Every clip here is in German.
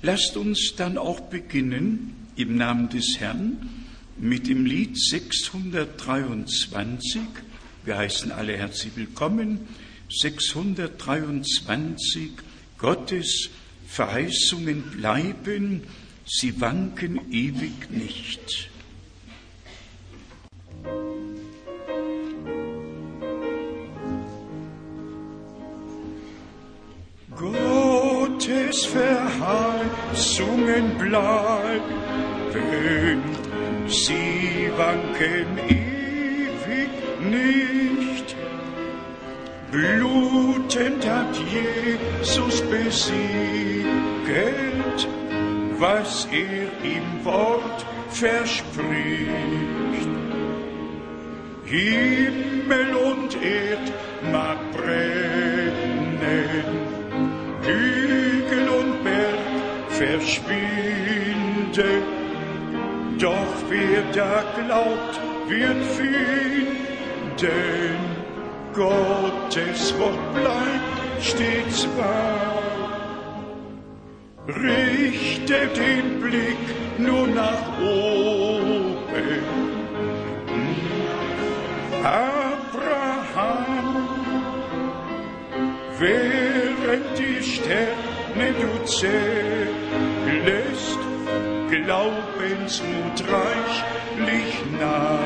Lasst uns dann auch beginnen im Namen des Herrn mit dem Lied 623. Wir heißen alle herzlich willkommen. 623 Gottes Verheißungen bleiben, sie wanken ewig nicht. Gottes Verheißungen bleiben, sie wanken ewig nicht. Blutend hat Jesus besiegelt, was er im Wort verspricht. Himmel und Erd mag brennen, verschwinden, doch wer da glaubt, wird finden. Gottes Wort bleibt stets wahr. Richte den Blick nur nach oben. Abraham, während die Sterne du zählest, Glaubensmut reichlich nah.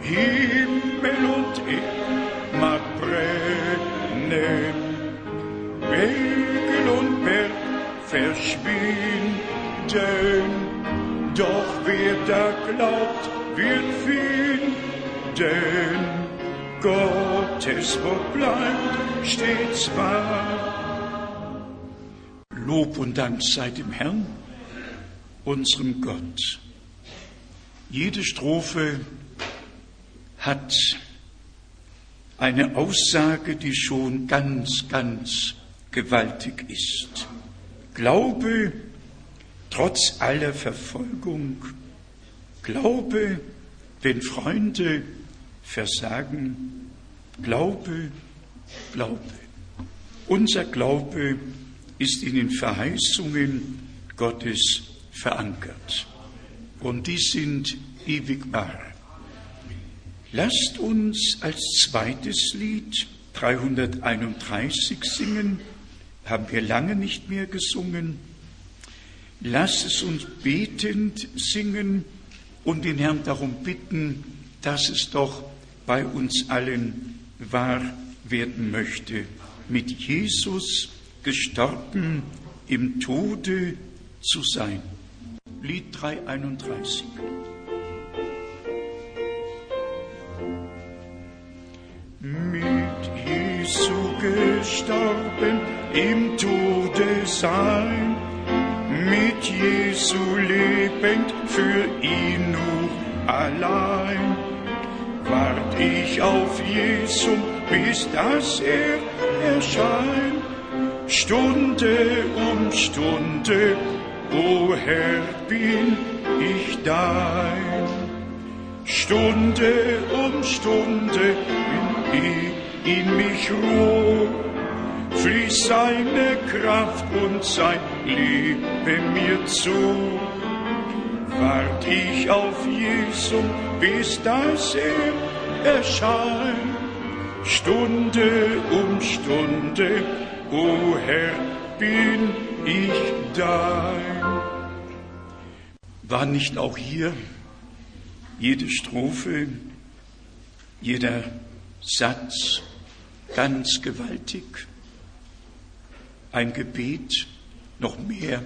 Himmel und Erd mag brennen, Wegel und Berg verschwinden, doch wer da glaubt, wird finden. Gottes Wort bleibt stets wahr. Lob und Dank sei dem Herrn, unserem Gott. Jede Strophe hat eine Aussage, die schon ganz, ganz gewaltig ist. Glaube trotz aller Verfolgung, Glaube, wenn Freunde versagen, Glaube, Glaube. Unser Glaube ist in den Verheißungen Gottes verankert und die sind ewig wahr. Lasst uns als zweites Lied 331 singen, haben wir lange nicht mehr gesungen. Lasst es uns betend singen und den Herrn darum bitten, dass es doch bei uns allen wahr werden möchte. Mit Jesus gestorben im Tode zu sein. Lied 331. Mit Jesu gestorben im Tode sein, mit Jesu lebend für ihn nur allein. Wart ich auf Jesu, bis dass er erscheint, Stunde um Stunde, o Herr, bin ich dein. Stunde um Stunde bin ich in mich ruh, fließt seine Kraft und sein Leben mir zu. Wart ich auf Jesu, bis dass er erscheint, Stunde um Stunde, o Herr, bin ich dein. War nicht auch hier jede Strophe, jeder Satz ganz gewaltig? Ein Gebet, noch mehr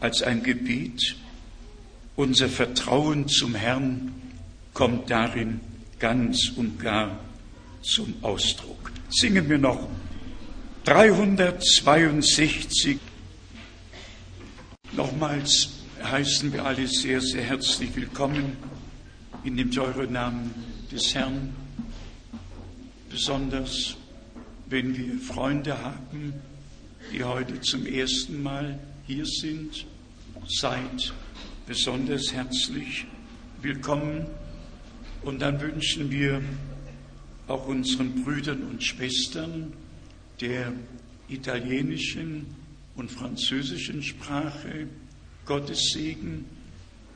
als ein Gebet. Unser Vertrauen zum Herrn kommt darin ganz und gar zum Ausdruck. Singen wir noch 362. Nochmals heißen wir alle sehr, sehr herzlich willkommen in dem teuren Namen des Herrn. Besonders wenn wir Freunde haben, die heute zum ersten Mal hier sind, seid besonders herzlich willkommen. Und dann wünschen wir auch unseren Brüdern und Schwestern der italienischen und französischen Sprache Gottes Segen.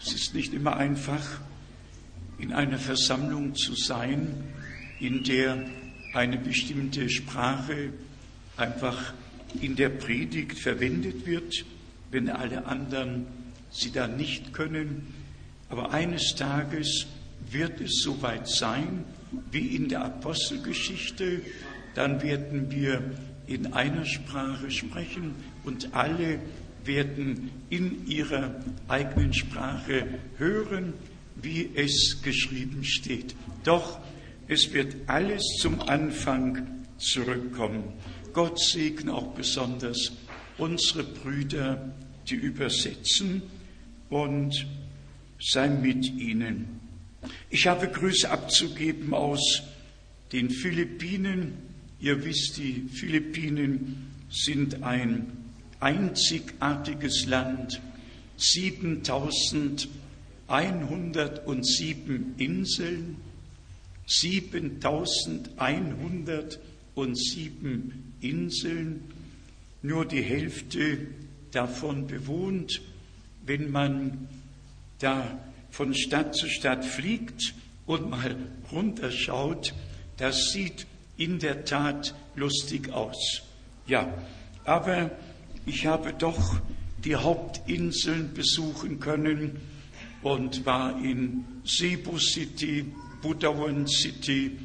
Es ist nicht immer einfach, in einer Versammlung zu sein, in der eine bestimmte Sprache einfach in der Predigt verwendet wird, wenn alle anderen sie dann nicht können. Aber eines Tages wird es soweit sein, wie in der Apostelgeschichte, dann werden wir in einer Sprache sprechen und alle werden in ihrer eigenen Sprache hören, wie es geschrieben steht. Doch es wird alles zum Anfang zurückkommen. Gott segne auch besonders unsere Brüder, die übersetzen und sei mit ihnen. Ich habe Grüße abzugeben aus den Philippinen. Ihr wisst, die Philippinen sind ein einzigartiges Land. 7107 Inseln, 7107 Inseln, nur die Hälfte davon bewohnt. Wenn man da von Stadt zu Stadt fliegt und mal runterschaut, das sieht in der Tat lustig aus. Ja, aber ich habe doch die Hauptinseln besuchen können und war in Cebu City, Budawan City,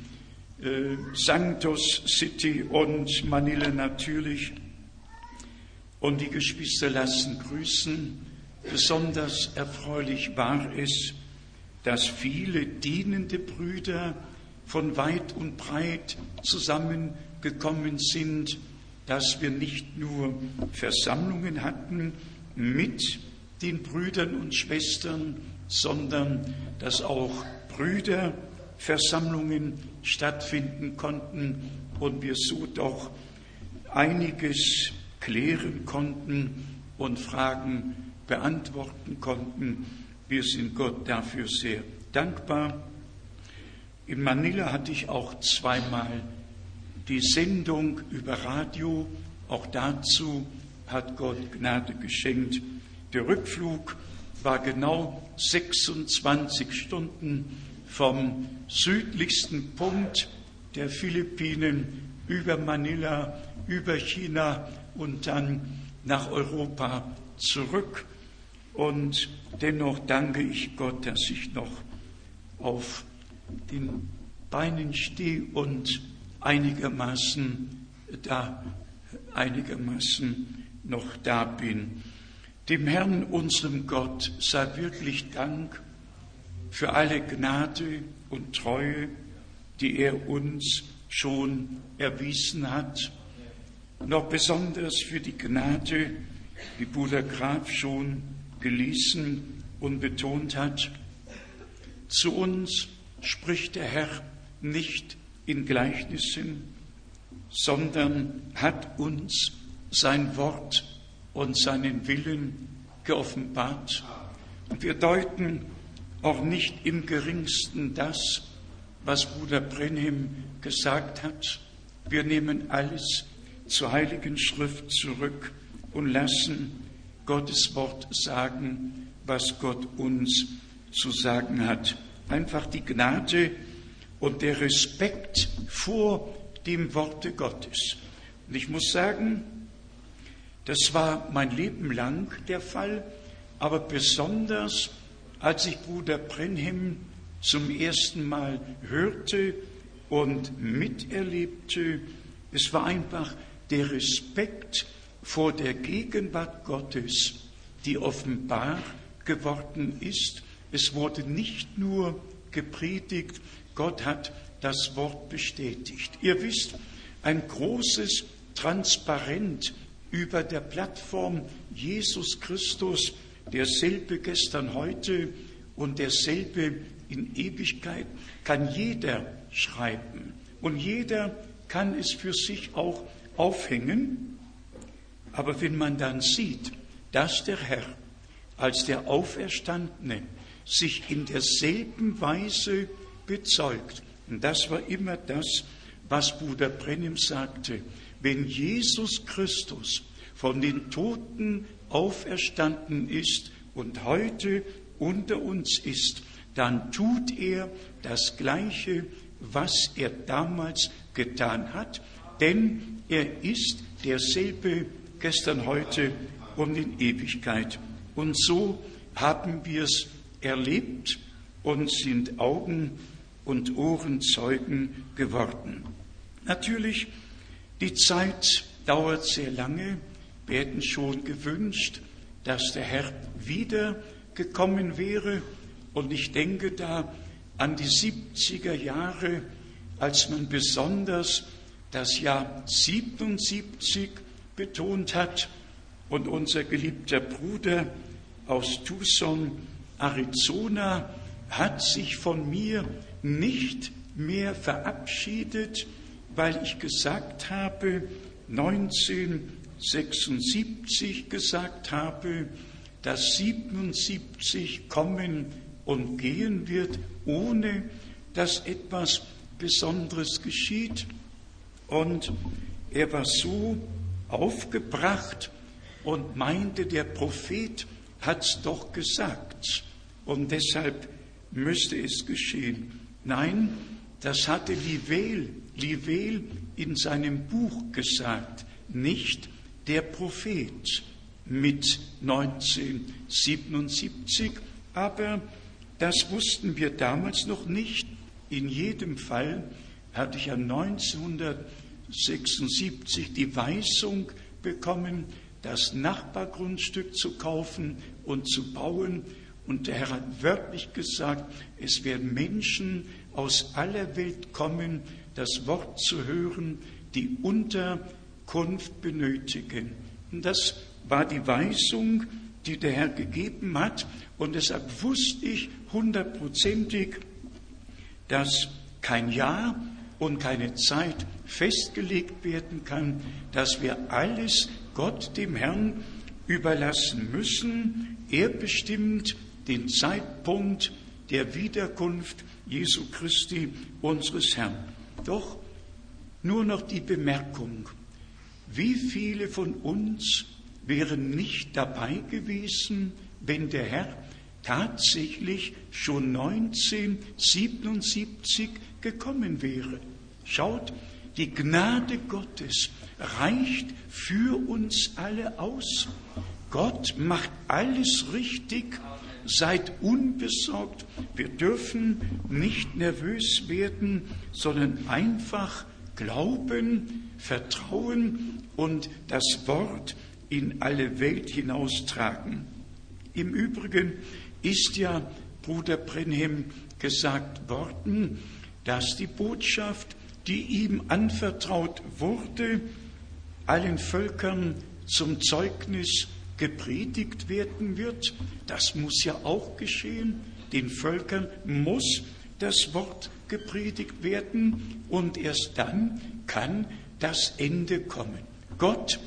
äh, Santos City und Manila natürlich. Und die Geschwister lassen grüßen. Besonders erfreulich war es, dass viele dienende Brüder von weit und breit zusammengekommen sind, dass wir nicht nur Versammlungen hatten mit den Brüdern und Schwestern, sondern dass auch Brüderversammlungen stattfinden konnten und wir so doch einiges klären konnten und Fragen beantworten konnten. Wir sind Gott dafür sehr dankbar. In Manila hatte ich auch zweimal die Sendung über Radio. Auch dazu hat Gott Gnade geschenkt. Der Rückflug war genau 26 Stunden vom südlichsten Punkt der Philippinen über Manila, über China und dann nach Europa zurück. Und dennoch danke ich Gott, dass ich noch auf den Beinen stehe und einigermaßen da, einigermaßen noch da bin. Dem Herrn, unserem Gott, sei wirklich Dank für alle Gnade und Treue, die er uns schon erwiesen hat. Noch besonders für die Gnade, wie Bruder Graf schon gelesen und betont hat. Zu uns spricht der Herr nicht in Gleichnissen, sondern hat uns sein Wort und seinen Willen geoffenbart. Und wir deuten auch nicht im geringsten das, was Bruder Brenhem gesagt hat. Wir nehmen alles zur Heiligen Schrift zurück und lassen Gottes Wort sagen, was Gott uns zu sagen hat. Einfach die Gnade und der Respekt vor dem Worte Gottes. Und ich muss sagen, das war mein Leben lang der Fall, aber besonders als ich Bruder Brenhem zum ersten Mal hörte und miterlebte, es war einfach der Respekt vor der Gegenwart Gottes, die offenbar geworden ist. Es wurde nicht nur gepredigt, Gott hat das Wort bestätigt. Ihr wisst, ein großes Transparent über der Plattform Jesus Christus, derselbe gestern, heute und derselbe in Ewigkeit, kann jeder schreiben. Und jeder kann es für sich auch aufhängen. Aber wenn man dann sieht, dass der Herr als der Auferstandene sich in derselben Weise bezeugt, und das war immer das, was Bruder Brennim sagte, wenn Jesus Christus von den Toten auferstanden ist und heute unter uns ist, dann tut er das Gleiche, was er damals getan hat, denn er ist derselbe gestern, heute und in Ewigkeit. Und so haben wir es erlebt und sind Augen und Ohrenzeugen geworden. Natürlich, die Zeit dauert sehr lange. Wir hätten schon gewünscht, dass der Herr wieder gekommen wäre. Und ich denke da an die 70er Jahre, als man besonders das Jahr 77 betont hat und unser geliebter Bruder aus Tucson, Arizona, hat sich von mir nicht mehr verabschiedet, weil ich gesagt habe, 1976 gesagt habe, dass 77 kommen und gehen wird, ohne dass etwas Besonderes geschieht. Und er war so aufgebracht und meinte, der Prophet hat's doch gesagt und deshalb müsste es geschehen. Nein, das hatte Livel, Livel in seinem Buch gesagt, nicht der Prophet mit 1977, aber das wussten wir damals noch nicht. In jedem Fall hatte ich ja 1976 die Weisung bekommen, das Nachbargrundstück zu kaufen und zu bauen. Und der Herr hat wörtlich gesagt, es werden Menschen aus aller Welt kommen, das Wort zu hören, die Unterkunft benötigen. Und das war die Weisung, die der Herr gegeben hat. Und deshalb wusste ich hundertprozentig, dass kein Jahr und keine Zeit festgelegt werden kann, dass wir alles Gott, dem Herrn, überlassen müssen. Er bestimmt den Zeitpunkt der Wiederkunft Jesu Christi, unseres Herrn. Doch nur noch die Bemerkung, wie viele von uns wären nicht dabei gewesen, wenn der Herr tatsächlich schon 1977 gekommen wäre. Schaut, die Gnade Gottes reicht für uns alle aus. Gott macht alles richtig. Seid unbesorgt. Wir dürfen nicht nervös werden, sondern einfach glauben, vertrauen und das Wort in alle Welt hinaustragen. Im Übrigen ist ja Bruder Brenhem gesagt worden, dass die Botschaft, die ihm anvertraut wurde, allen Völkern zum Zeugnis gepredigt werden wird. Das muss ja auch geschehen. Den Völkern muss das Wort gepredigt werden und erst dann kann das Ende kommen. Gott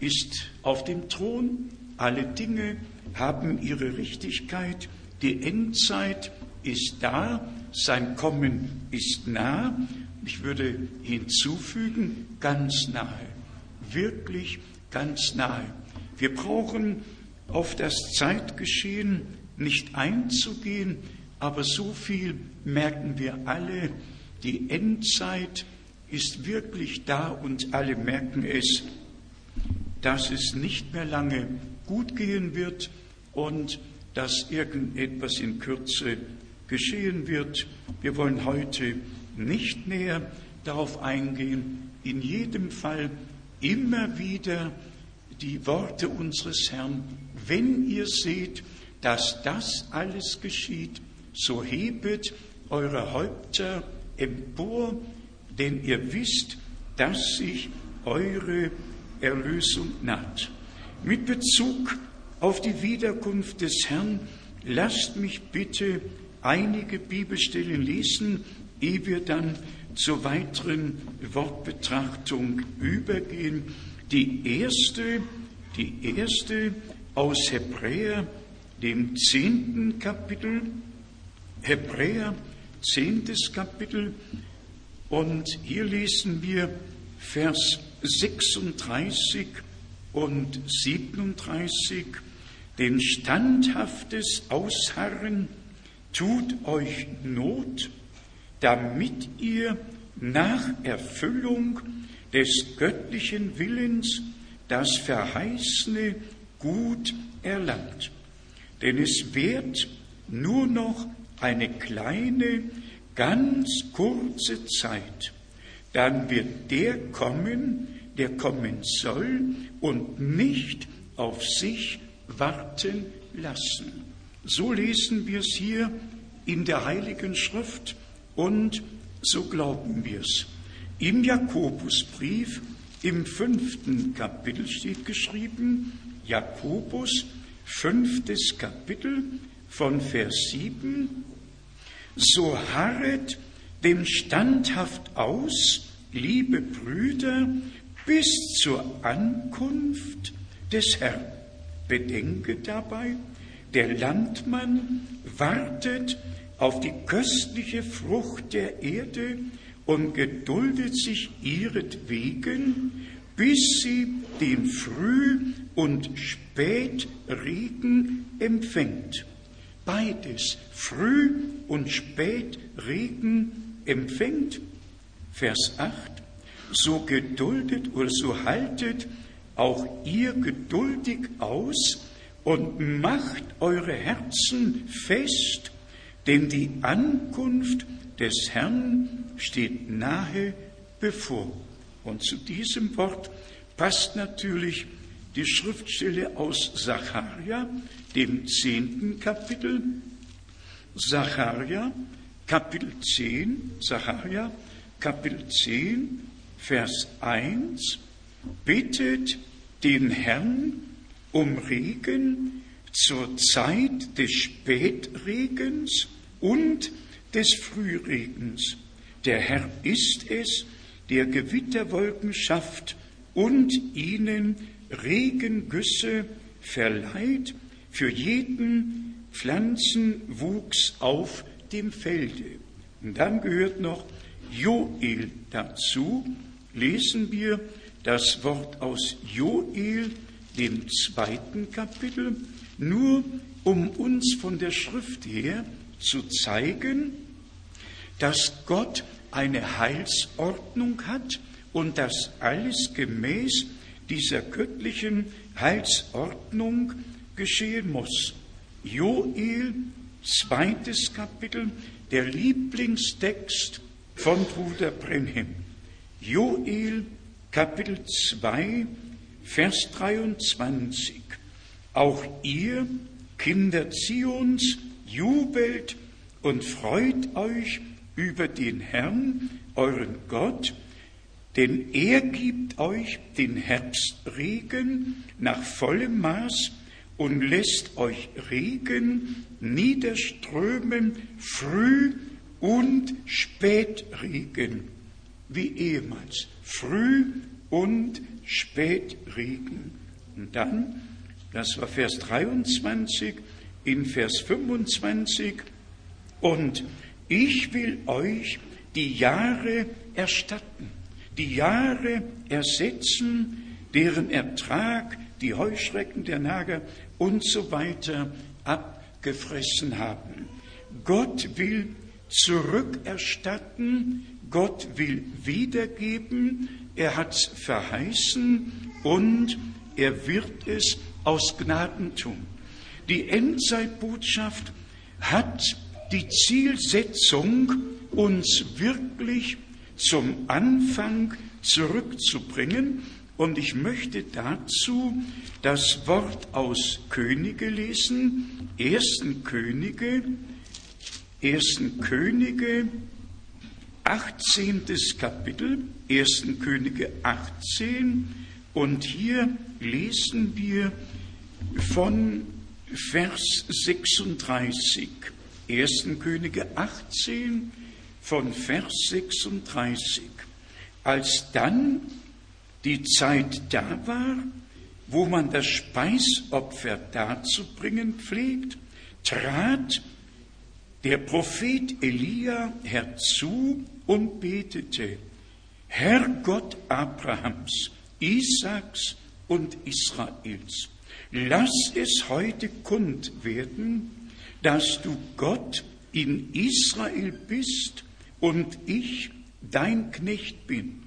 ist auf dem Thron, alle Dinge haben ihre Richtigkeit, die Endzeit ist da, sein Kommen ist nah. Ich würde hinzufügen, ganz nahe, wirklich ganz nahe. Wir brauchen auf das Zeitgeschehen nicht einzugehen, aber so viel merken wir alle, die Endzeit ist wirklich da und alle merken es, dass es nicht mehr lange gut gehen wird und dass irgendetwas in Kürze geschehen wird. Wir wollen heute nicht näher darauf eingehen. In jedem Fall immer wieder die Worte unseres Herrn. Wenn ihr seht, dass das alles geschieht, so hebet eure Häupter empor, denn ihr wisst, dass sich eure Erlösung naht. Mit Bezug auf die Wiederkunft des Herrn, lasst mich bitte einige Bibelstellen lesen, ehe wir dann zur weiteren Wortbetrachtung übergehen. Die erste, die erste aus Hebräer, dem zehnten Kapitel, Hebräer, zehntes Kapitel, und hier lesen wir Vers 36 und 37, denn standhaftes Ausharren tut euch Not, damit ihr nach Erfüllung des göttlichen Willens das Verheißene gut erlangt. Denn es wird nur noch eine kleine, ganz kurze Zeit, dann wird der kommen, der kommen soll und nicht auf sich warten lassen. So lesen wir es hier in der Heiligen Schrift und so glauben wir es. Im Jakobusbrief im fünften Kapitel steht geschrieben, Jakobus, fünftes Kapitel von Vers 7, so harret dem standhaft aus, liebe Brüder, bis zur Ankunft des Herrn. Bedenke dabei, der Landmann wartet auf die köstliche Frucht der Erde und geduldet sich ihretwegen, bis sie den Früh- und Spätregen empfängt. Beides, Früh- und Spätregen empfängt. Vers 8, so geduldet oder so haltet auch ihr geduldig aus und macht eure Herzen fest, denn die Ankunft des Herrn steht nahe bevor. Und zu diesem Wort passt natürlich die Schriftstelle aus Zacharia, dem zehnten Kapitel. Zacharia, Kapitel 10, Zacharia, Kapitel 10, Vers 1, bittet den Herrn um Regen zur Zeit des Spätregens und des Frühregens. Der Herr ist es, der Gewitterwolken schafft und ihnen Regengüsse verleiht für jeden Pflanzenwuchs auf dem Felde. Und dann gehört noch Joel dazu. Lesen wir das Wort aus Joel, dem zweiten Kapitel, nur um uns von der Schrift her zu zeigen, dass Gott eine Heilsordnung hat und dass alles gemäß dieser göttlichen Heilsordnung geschehen muss. Joel, zweites Kapitel, der Lieblingstext von Bruder Brenhem. Joel, Kapitel 2, Vers 23. Auch ihr, Kinder Zions, jubelt und freut euch über den Herrn, euren Gott, denn er gibt euch den Herbstregen nach vollem Maß und lässt euch Regen niederströmen, Früh- und Spätregen, wie ehemals. Früh- und Spätregen. Und dann, das war Vers 23, in Vers 25, und ich will euch die Jahre erstatten, die Jahre ersetzen, deren Ertrag die Heuschrecken der Nager und so weiter abgefressen haben. Gott will zurückerstatten, Gott will wiedergeben, er hat es verheißen und er wird es aus Gnaden tun. Die Endzeitbotschaft hat die Zielsetzung, uns wirklich zum Anfang zurückzubringen. Und ich möchte dazu das Wort aus Könige lesen, ersten Könige, ersten Könige, 18. Kapitel, ersten Könige 18. Und hier lesen wir von Vers 36. 1. Könige 18 von Vers 36. Als dann die Zeit da war, wo man das Speisopfer darzubringen pflegt, trat der Prophet Elia herzu und betete, Herr Gott Abrahams, Isaaks und Israels. Lass es heute kund werden, dass du Gott in Israel bist und ich dein Knecht bin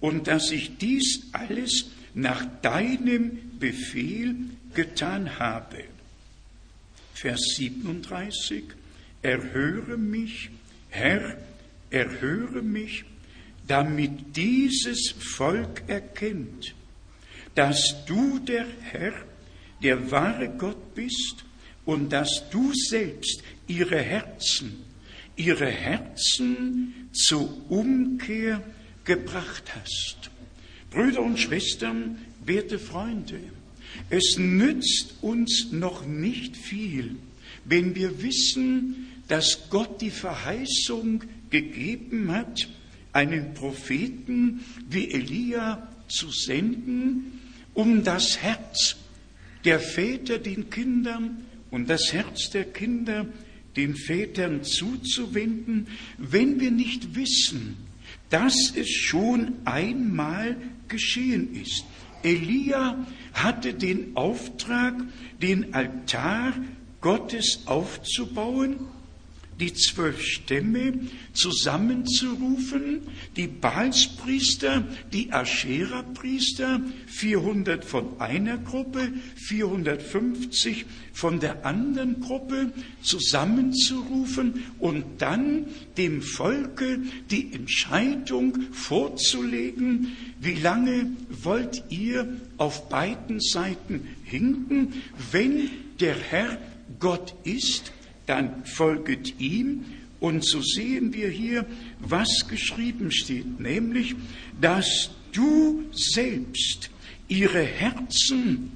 und dass ich dies alles nach deinem Befehl getan habe. Vers 37, erhöre mich, Herr, erhöre mich, damit dieses Volk erkennt, dass du der Herr, der wahre Gott bist und dass du selbst ihre Herzen, ihre Herzen zur Umkehr gebracht hast. Brüder und Schwestern, werte Freunde, es nützt uns noch nicht viel, wenn wir wissen, dass Gott die Verheißung gegeben hat, einen Propheten wie Elia zu senden, um das Herz der Väter den Kindern und das Herz der Kinder den Vätern zuzuwenden, wenn wir nicht wissen, dass es schon einmal geschehen ist. Elia hatte den Auftrag, den Altar Gottes aufzubauen die zwölf Stämme zusammenzurufen, die Baalspriester, die Aschera-Priester, 400 von einer Gruppe, 450 von der anderen Gruppe zusammenzurufen und dann dem Volke die Entscheidung vorzulegen, wie lange wollt ihr auf beiden Seiten hinken, wenn der Herr Gott ist, dann folget ihm. Und so sehen wir hier, was geschrieben steht, nämlich, dass du selbst ihre Herzen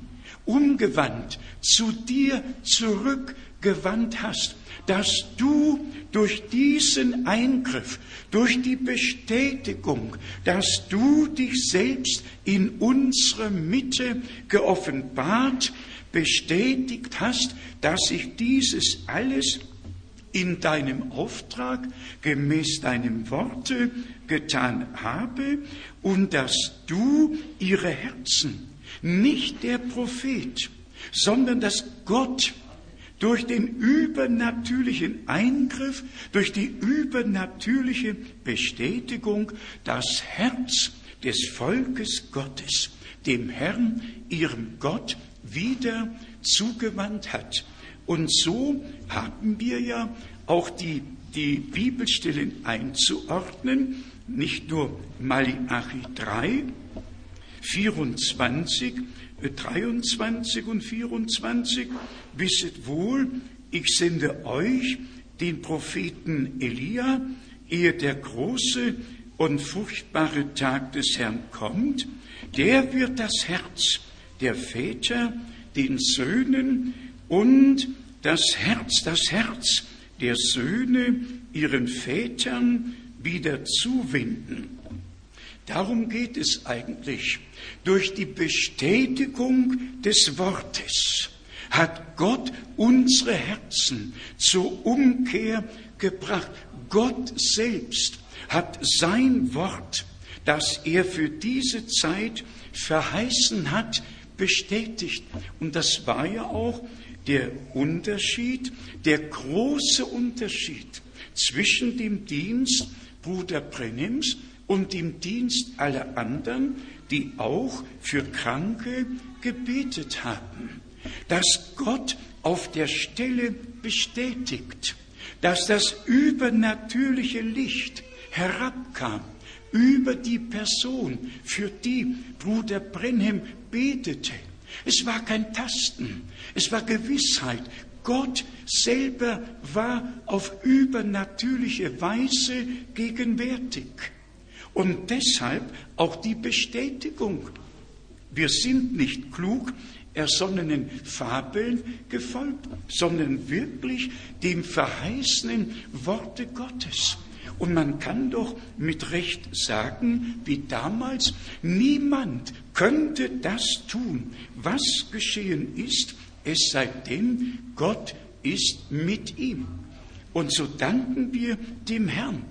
umgewandt zu dir zurückgewandt hast, dass du durch diesen Eingriff, durch die Bestätigung, dass du dich selbst in unserer Mitte geoffenbart bestätigt hast, dass ich dieses alles in deinem Auftrag gemäß deinem Worte getan habe und dass du ihre Herzen, nicht der Prophet, sondern dass Gott durch den übernatürlichen Eingriff, durch die übernatürliche Bestätigung das Herz des Volkes Gottes, dem Herrn, ihrem Gott, wieder zugewandt hat. Und so haben wir ja auch die, die Bibelstellen einzuordnen, nicht nur Malachi 3, 24, 23 und 24. Wisset wohl, ich sende euch den Propheten Elia, ehe der große und furchtbare Tag des Herrn kommt. Der wird das Herz der Väter den Söhnen und das Herz, das Herz der Söhne ihren Vätern wieder zuwenden. Darum geht es eigentlich. Durch die Bestätigung des Wortes hat Gott unsere Herzen zur Umkehr gebracht. Gott selbst hat sein Wort, das er für diese Zeit verheißen hat, bestätigt. Und das war ja auch der Unterschied, der große Unterschied zwischen dem Dienst Bruder Brennims und dem Dienst aller anderen, die auch für Kranke gebetet haben. Dass Gott auf der Stelle bestätigt, dass das übernatürliche Licht herabkam über die Person, für die Bruder Brenhem betete. Es war kein Tasten, es war Gewissheit. Gott selber war auf übernatürliche Weise gegenwärtig. Und deshalb auch die Bestätigung. Wir sind nicht klug ersonnenen Fabeln gefolgt, sondern wirklich dem verheißenen Worte Gottes. Und man kann doch mit Recht sagen, wie damals, niemand könnte das tun, was geschehen ist, es sei denn, Gott ist mit ihm. Und so danken wir dem Herrn,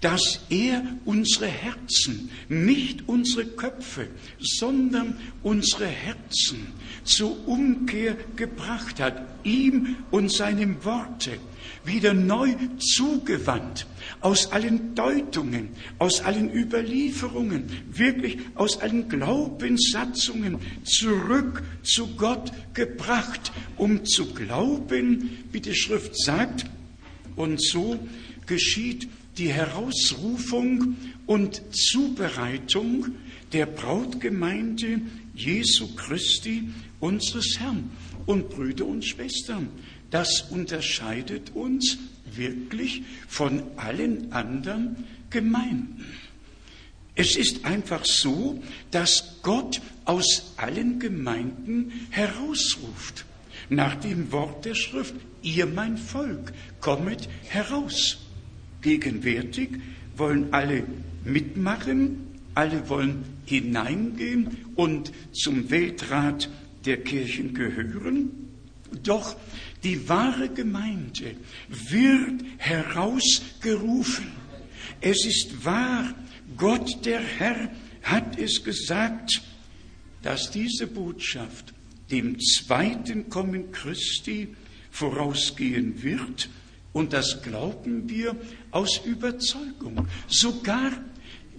dass er unsere Herzen, nicht unsere Köpfe, sondern unsere Herzen zur Umkehr gebracht hat, ihm und seinem Worte wieder neu zugewandt, aus allen Deutungen, aus allen Überlieferungen, wirklich aus allen Glaubenssatzungen zurück zu Gott gebracht, um zu glauben, wie die Schrift sagt. Und so geschieht die Herausrufung und Zubereitung der Brautgemeinde Jesu Christi, unseres Herrn. Und Brüder und Schwestern, das unterscheidet uns wirklich von allen anderen Gemeinden. Es ist einfach so, dass Gott aus allen Gemeinden herausruft. Nach dem Wort der Schrift, ihr mein Volk, kommet heraus. Gegenwärtig wollen alle mitmachen, alle wollen hineingehen und zum Weltrat der Kirchen gehören. Doch die wahre Gemeinde wird herausgerufen. Es ist wahr, Gott der Herr hat es gesagt, dass diese Botschaft dem zweiten Kommen Christi vorausgehen wird. Und das glauben wir aus Überzeugung. Sogar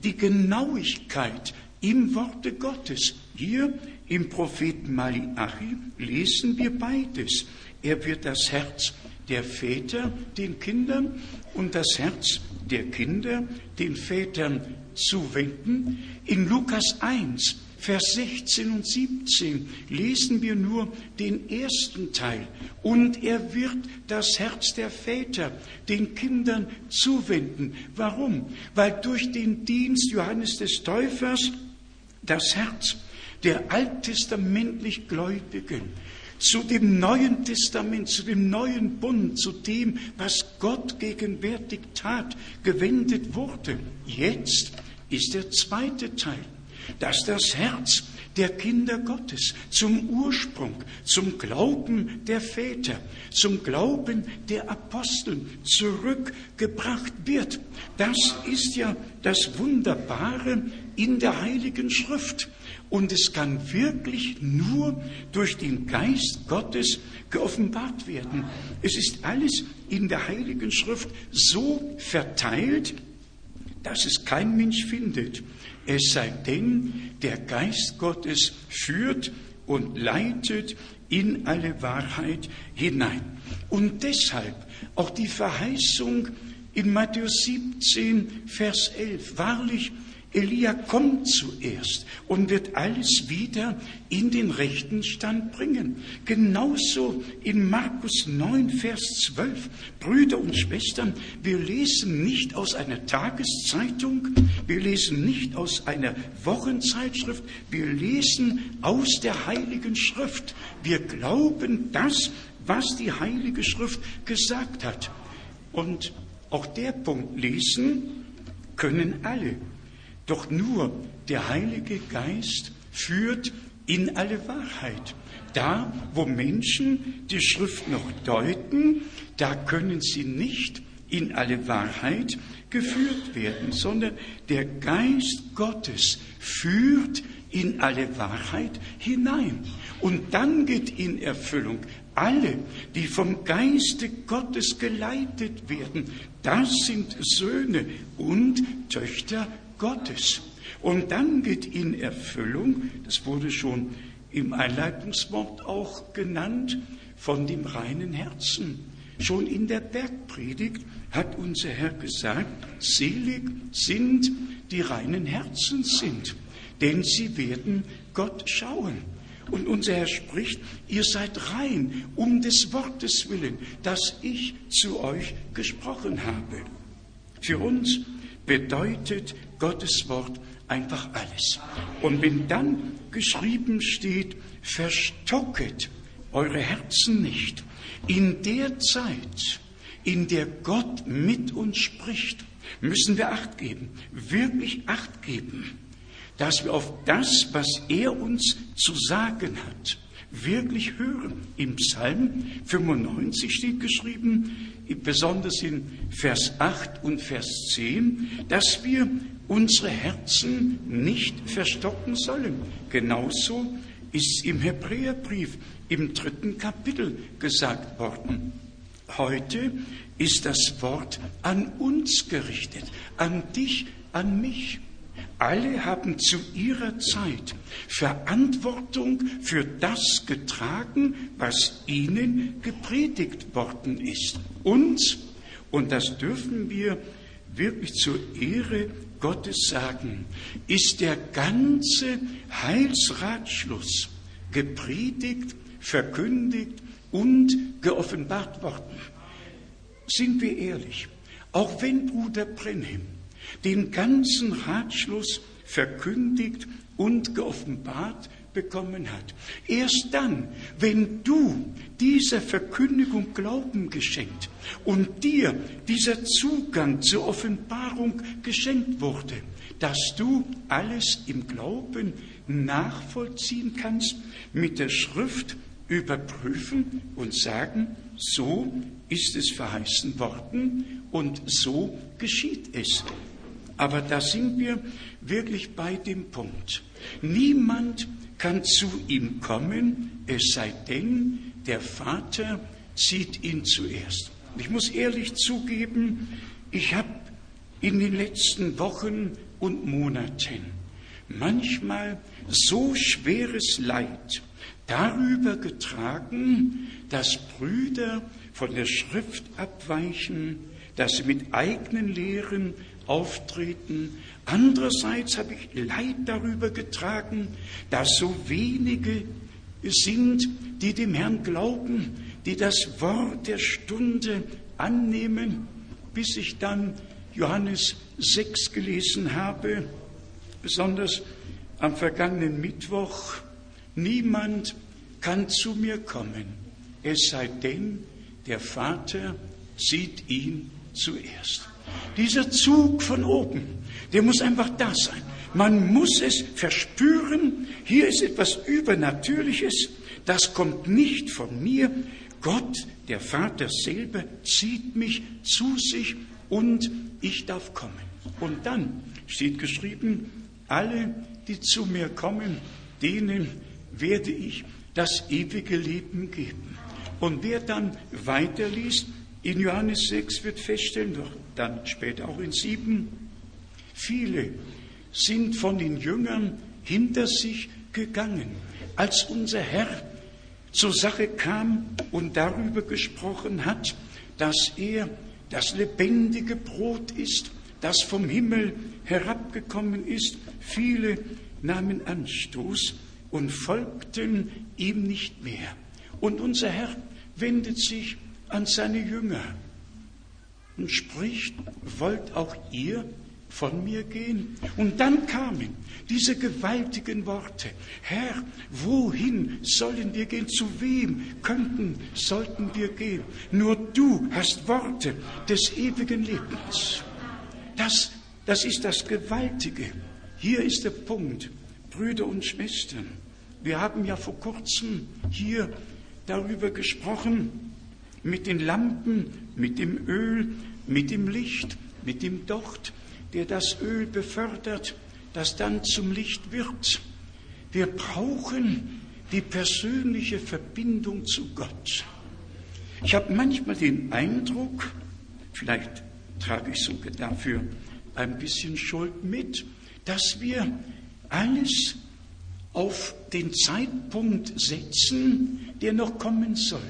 die Genauigkeit im Worte Gottes. Hier im Propheten Malachi lesen wir beides. Er wird das Herz der Väter den Kindern und das Herz der Kinder den Vätern zuwenden. In Lukas 1, Vers 16 und 17 lesen wir nur den ersten Teil. Und er wird das Herz der Väter den Kindern zuwenden. Warum? Weil durch den Dienst Johannes des Täufers das Herz der alttestamentlich Gläubigen zu dem Neuen Testament, zu dem neuen Bund, zu dem, was Gott gegenwärtig tat, gewendet wurde. Jetzt ist der zweite Teil, dass das Herz der Kinder Gottes zum Ursprung, zum Glauben der Väter, zum Glauben der Apostel zurückgebracht wird. Das ist ja das Wunderbare in der Heiligen Schrift. Und es kann wirklich nur durch den Geist Gottes geoffenbart werden. Es ist alles in der Heiligen Schrift so verteilt, dass es kein Mensch findet. Es sei denn, der Geist Gottes führt und leitet in alle Wahrheit hinein. Und deshalb auch die Verheißung in Matthäus 17, Vers 11. Wahrlich, Elia kommt zuerst und wird alles wieder in den rechten Stand bringen. Genauso in Markus 9, Vers 12. Brüder und Schwestern, wir lesen nicht aus einer Tageszeitung, wir lesen nicht aus einer Wochenzeitschrift, wir lesen aus der Heiligen Schrift. Wir glauben das, was die Heilige Schrift gesagt hat. Und auch der Punkt lesen können alle. Doch nur der Heilige Geist führt in alle Wahrheit. Da, wo Menschen die Schrift noch deuten, da können sie nicht in alle Wahrheit geführt werden, sondern der Geist Gottes führt in alle Wahrheit hinein. Und dann geht in Erfüllung alle, die vom Geiste Gottes geleitet werden, das sind Söhne und Töchter Gottes. Und dann geht in Erfüllung, das wurde schon im Einleitungswort auch genannt, von dem reinen Herzen. Schon in der Bergpredigt hat unser Herr gesagt, selig sind die reinen Herzen sind, denn sie werden Gott schauen. Und unser Herr spricht, ihr seid rein um des Wortes willen, das ich zu euch gesprochen habe. Für uns bedeutet Gottes Wort einfach alles. Und wenn dann geschrieben steht, verstocket eure Herzen nicht, in der Zeit, in der Gott mit uns spricht, müssen wir Acht geben, wirklich Acht geben, dass wir auf das, was er uns zu sagen hat, wirklich hören. Im Psalm 95 steht geschrieben, besonders in Vers 8 und Vers 10, dass wir unsere Herzen nicht verstocken sollen. Genauso ist im Hebräerbrief im dritten Kapitel gesagt worden. Heute ist das Wort an uns gerichtet, an dich, an mich. Alle haben zu ihrer Zeit Verantwortung für das getragen, was ihnen gepredigt worden ist. Uns, und das dürfen wir wirklich zur Ehre Gottes sagen, ist der ganze Heilsratschluss gepredigt, verkündigt und geoffenbart worden. Sind wir ehrlich, auch wenn Bruder Brenhem den ganzen Ratschluss verkündigt und geoffenbart bekommen hat. Erst dann, wenn du dieser Verkündigung Glauben geschenkt und dir dieser Zugang zur Offenbarung geschenkt wurde, dass du alles im Glauben nachvollziehen kannst, mit der Schrift überprüfen und sagen, so ist es verheißen worden und so geschieht es. Aber da sind wir wirklich bei dem Punkt. Niemand kann zu ihm kommen, es sei denn, der Vater zieht ihn zuerst. Ich muss ehrlich zugeben, ich habe in den letzten Wochen und Monaten manchmal so schweres Leid darüber getragen, dass Brüder von der Schrift abweichen, dass sie mit eigenen Lehren auftreten. Andererseits habe ich Leid darüber getragen, dass so wenige sind, die dem Herrn glauben, die das Wort der Stunde annehmen, bis ich dann Johannes 6 gelesen habe, besonders am vergangenen Mittwoch. Niemand kann zu mir kommen, es sei denn, der Vater sieht ihn zuerst. Dieser Zug von oben, der muss einfach da sein. Man muss es verspüren. Hier ist etwas Übernatürliches. Das kommt nicht von mir. Gott, der Vater selber, zieht mich zu sich und ich darf kommen. Und dann steht geschrieben, alle, die zu mir kommen, denen werde ich das ewige Leben geben. Und wer dann weiterliest, in Johannes 6 wird feststellen, doch dann später auch in 7, viele sind von den Jüngern hinter sich gegangen, als unser Herr zur Sache kam und darüber gesprochen hat, dass er das lebendige Brot ist, das vom Himmel herabgekommen ist. Viele nahmen Anstoß und folgten ihm nicht mehr. Und unser Herr wendet sich an seine Jünger und spricht, wollt auch ihr von mir gehen? Und dann kamen diese gewaltigen Worte. Herr, wohin sollen wir gehen? Zu wem könnten, sollten wir gehen? Nur du hast Worte des ewigen Lebens. Das, das ist das Gewaltige. Hier ist der Punkt, Brüder und Schwestern. Wir haben ja vor kurzem hier darüber gesprochen, mit den Lampen, mit dem Öl, mit dem Licht, mit dem Docht, der das Öl befördert, das dann zum Licht wird. Wir brauchen die persönliche Verbindung zu Gott. Ich habe manchmal den Eindruck, vielleicht trage ich sogar dafür ein bisschen Schuld mit, dass wir alles auf den Zeitpunkt setzen, der noch kommen soll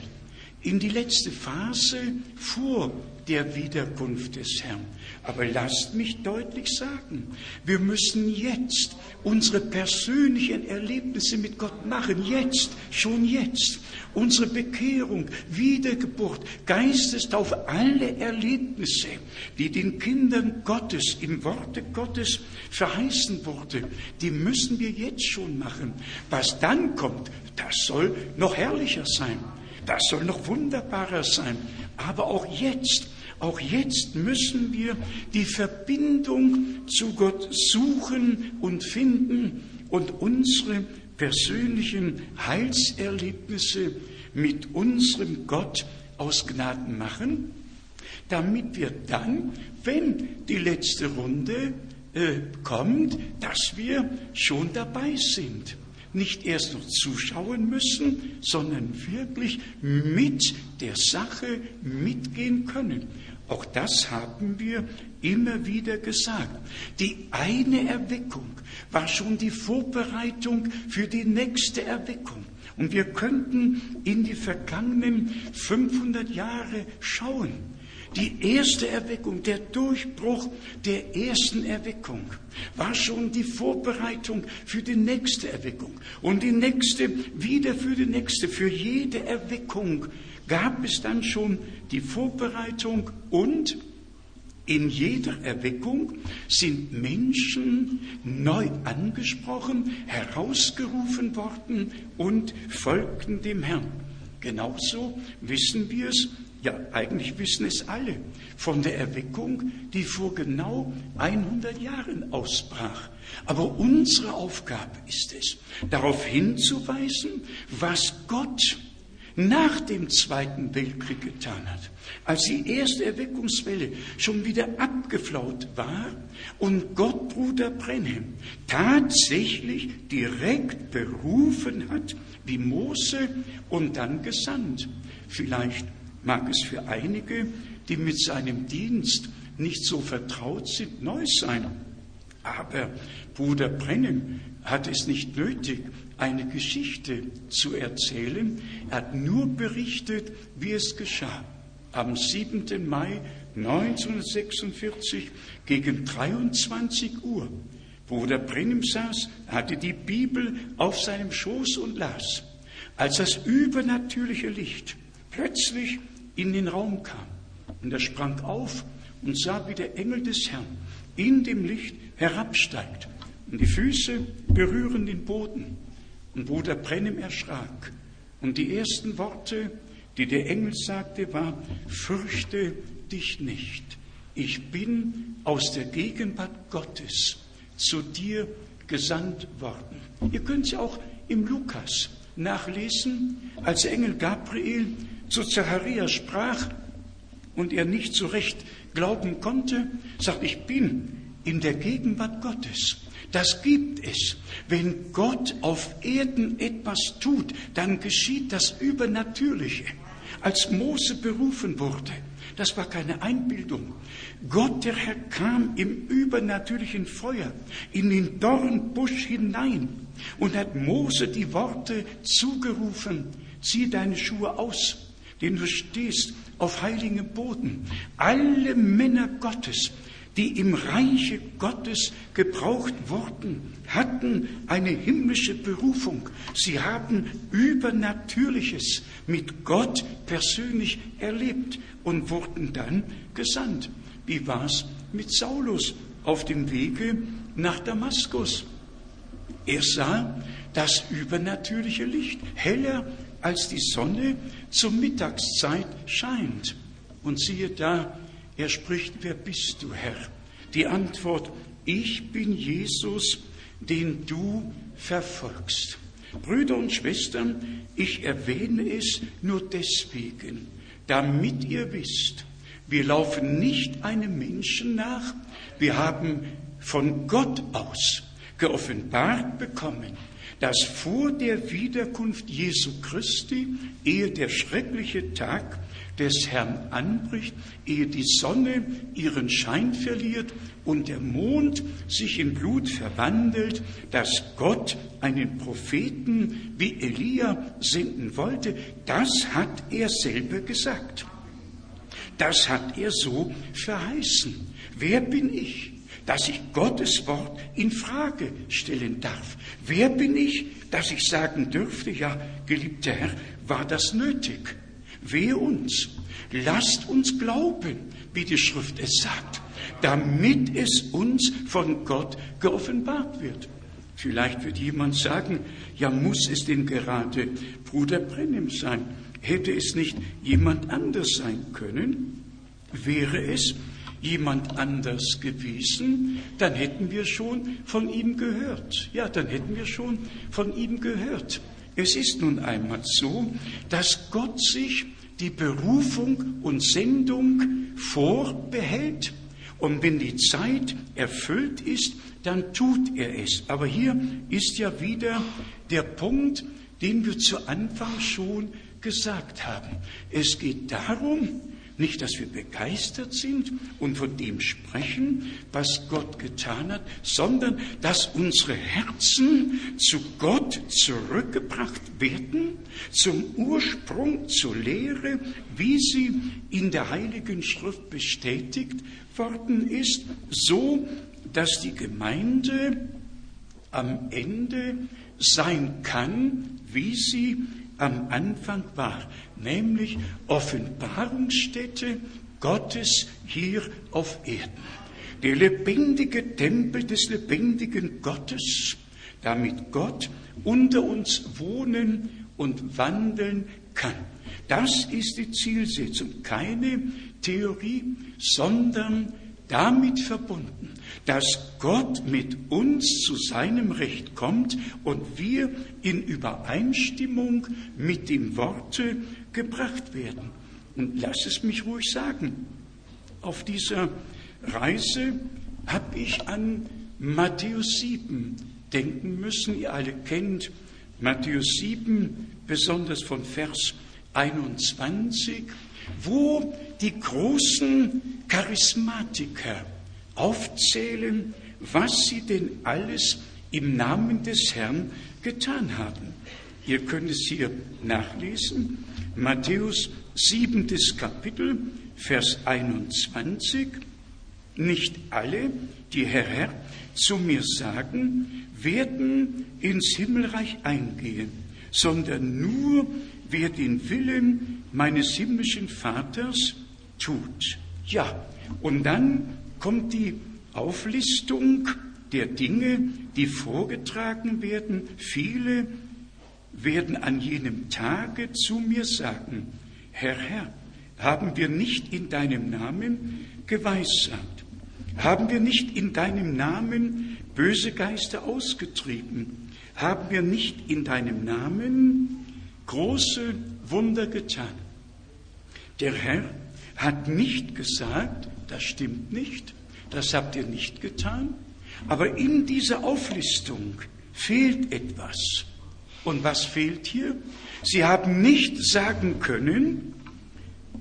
in die letzte Phase vor der Wiederkunft des Herrn. Aber lasst mich deutlich sagen, wir müssen jetzt unsere persönlichen Erlebnisse mit Gott machen, jetzt, schon jetzt. Unsere Bekehrung, Wiedergeburt, Geistestaufe, alle Erlebnisse, die den Kindern Gottes im Worte Gottes verheißen wurde, die müssen wir jetzt schon machen. Was dann kommt, das soll noch herrlicher sein. Das soll noch wunderbarer sein. Aber auch jetzt, auch jetzt müssen wir die Verbindung zu Gott suchen und finden und unsere persönlichen Heilserlebnisse mit unserem Gott aus Gnaden machen, damit wir dann, wenn die letzte Runde äh, kommt, dass wir schon dabei sind. Nicht erst noch zuschauen müssen, sondern wirklich mit der Sache mitgehen können. Auch das haben wir immer wieder gesagt. Die eine Erweckung war schon die Vorbereitung für die nächste Erweckung. Und wir könnten in die vergangenen 500 Jahre schauen. Die erste Erweckung, der Durchbruch der ersten Erweckung war schon die Vorbereitung für die nächste Erweckung. Und die nächste wieder für die nächste. Für jede Erweckung gab es dann schon die Vorbereitung und in jeder Erweckung sind Menschen neu angesprochen, herausgerufen worden und folgten dem Herrn. Genauso wissen wir es, ja eigentlich wissen es alle, von der Erweckung, die vor genau 100 Jahren ausbrach. Aber unsere Aufgabe ist es, darauf hinzuweisen, was Gott nach dem Zweiten Weltkrieg getan hat, als die erste Erweckungswelle schon wieder abgeflaut war und Gott Bruder Brenhem tatsächlich direkt berufen hat, wie Mose und dann gesandt. Vielleicht mag es für einige, die mit seinem Dienst nicht so vertraut sind, neu sein. Aber Bruder Brennem hat es nicht nötig, eine Geschichte zu erzählen. Er hat nur berichtet, wie es geschah. Am 7. Mai 1946 gegen 23 Uhr. Bruder Brennim saß, hatte die Bibel auf seinem Schoß und las. Als das übernatürliche Licht plötzlich in den Raum kam und er sprang auf und sah, wie der Engel des Herrn in dem Licht herabsteigt und die Füße berühren den Boden und Bruder Brennim erschrak. Und die ersten Worte, die der Engel sagte, war, fürchte dich nicht. Ich bin aus der Gegenwart Gottes zu dir gesandt worden. Ihr könnt es auch im Lukas nachlesen, als Engel Gabriel zu Zacharias sprach und er nicht so recht glauben konnte, sagt, ich bin in der Gegenwart Gottes. Das gibt es. Wenn Gott auf Erden etwas tut, dann geschieht das Übernatürliche. Als Mose berufen wurde, das war keine Einbildung. Gott, der Herr, kam im übernatürlichen Feuer in den Dornbusch hinein und hat Mose die Worte zugerufen, zieh deine Schuhe aus, denn du stehst auf heiligem Boden. Alle Männer Gottes die im Reiche Gottes gebraucht wurden, hatten eine himmlische Berufung. Sie haben Übernatürliches mit Gott persönlich erlebt und wurden dann gesandt. Wie war es mit Saulus auf dem Wege nach Damaskus? Er sah das übernatürliche Licht, heller als die Sonne zur Mittagszeit scheint. Und siehe da, er spricht, wer bist du, Herr? Die Antwort, ich bin Jesus, den du verfolgst. Brüder und Schwestern, ich erwähne es nur deswegen, damit ihr wisst, wir laufen nicht einem Menschen nach, wir haben von Gott aus geoffenbart bekommen, dass vor der Wiederkunft Jesu Christi, ehe der schreckliche Tag des Herrn anbricht, ehe die Sonne ihren Schein verliert und der Mond sich in Blut verwandelt, dass Gott einen Propheten wie Elia senden wollte, das hat er selber gesagt. Das hat er so verheißen. Wer bin ich, dass ich Gottes Wort in Frage stellen darf? Wer bin ich, dass ich sagen dürfte, ja, geliebter Herr, war das nötig? Wehe uns. Lasst uns glauben, wie die Schrift es sagt, damit es uns von Gott geoffenbart wird. Vielleicht wird jemand sagen, ja muss es denn gerade Bruder Brennim sein? Hätte es nicht jemand anders sein können? Wäre es jemand anders gewesen, dann hätten wir schon von ihm gehört. Ja, dann hätten wir schon von ihm gehört. Es ist nun einmal so, dass Gott sich die Berufung und Sendung vorbehält. Und wenn die Zeit erfüllt ist, dann tut er es. Aber hier ist ja wieder der Punkt, den wir zu Anfang schon gesagt haben. Es geht darum, nicht, dass wir begeistert sind und von dem sprechen, was Gott getan hat, sondern dass unsere Herzen zu Gott zurückgebracht werden, zum Ursprung, zur Lehre, wie sie in der Heiligen Schrift bestätigt worden ist, so dass die Gemeinde am Ende sein kann, wie sie am Anfang war, nämlich Offenbarungsstätte Gottes hier auf Erden. Der lebendige Tempel des lebendigen Gottes, damit Gott unter uns wohnen und wandeln kann. Das ist die Zielsetzung, keine Theorie, sondern damit verbunden, dass Gott mit uns zu seinem Recht kommt und wir in Übereinstimmung mit dem Worte gebracht werden. Und lass es mich ruhig sagen, auf dieser Reise habe ich an Matthäus 7 denken müssen. Ihr alle kennt Matthäus 7, besonders von Vers 21, wo die großen Charismatiker aufzählen, was sie denn alles im Namen des Herrn getan haben. Ihr könnt es hier nachlesen. Matthäus 7. Kapitel, Vers 21. Nicht alle, die Herr, Herr zu mir sagen, werden ins Himmelreich eingehen, sondern nur wer den Willen meines himmlischen Vaters tut. Ja, und dann kommt die Auflistung der Dinge, die vorgetragen werden. Viele werden an jenem Tage zu mir sagen, Herr, Herr, haben wir nicht in deinem Namen geweissagt? Haben wir nicht in deinem Namen böse Geister ausgetrieben? Haben wir nicht in deinem Namen große Wunder getan? Der Herr hat nicht gesagt, das stimmt nicht, das habt ihr nicht getan, aber in dieser Auflistung fehlt etwas. Und was fehlt hier? Sie haben nicht sagen können,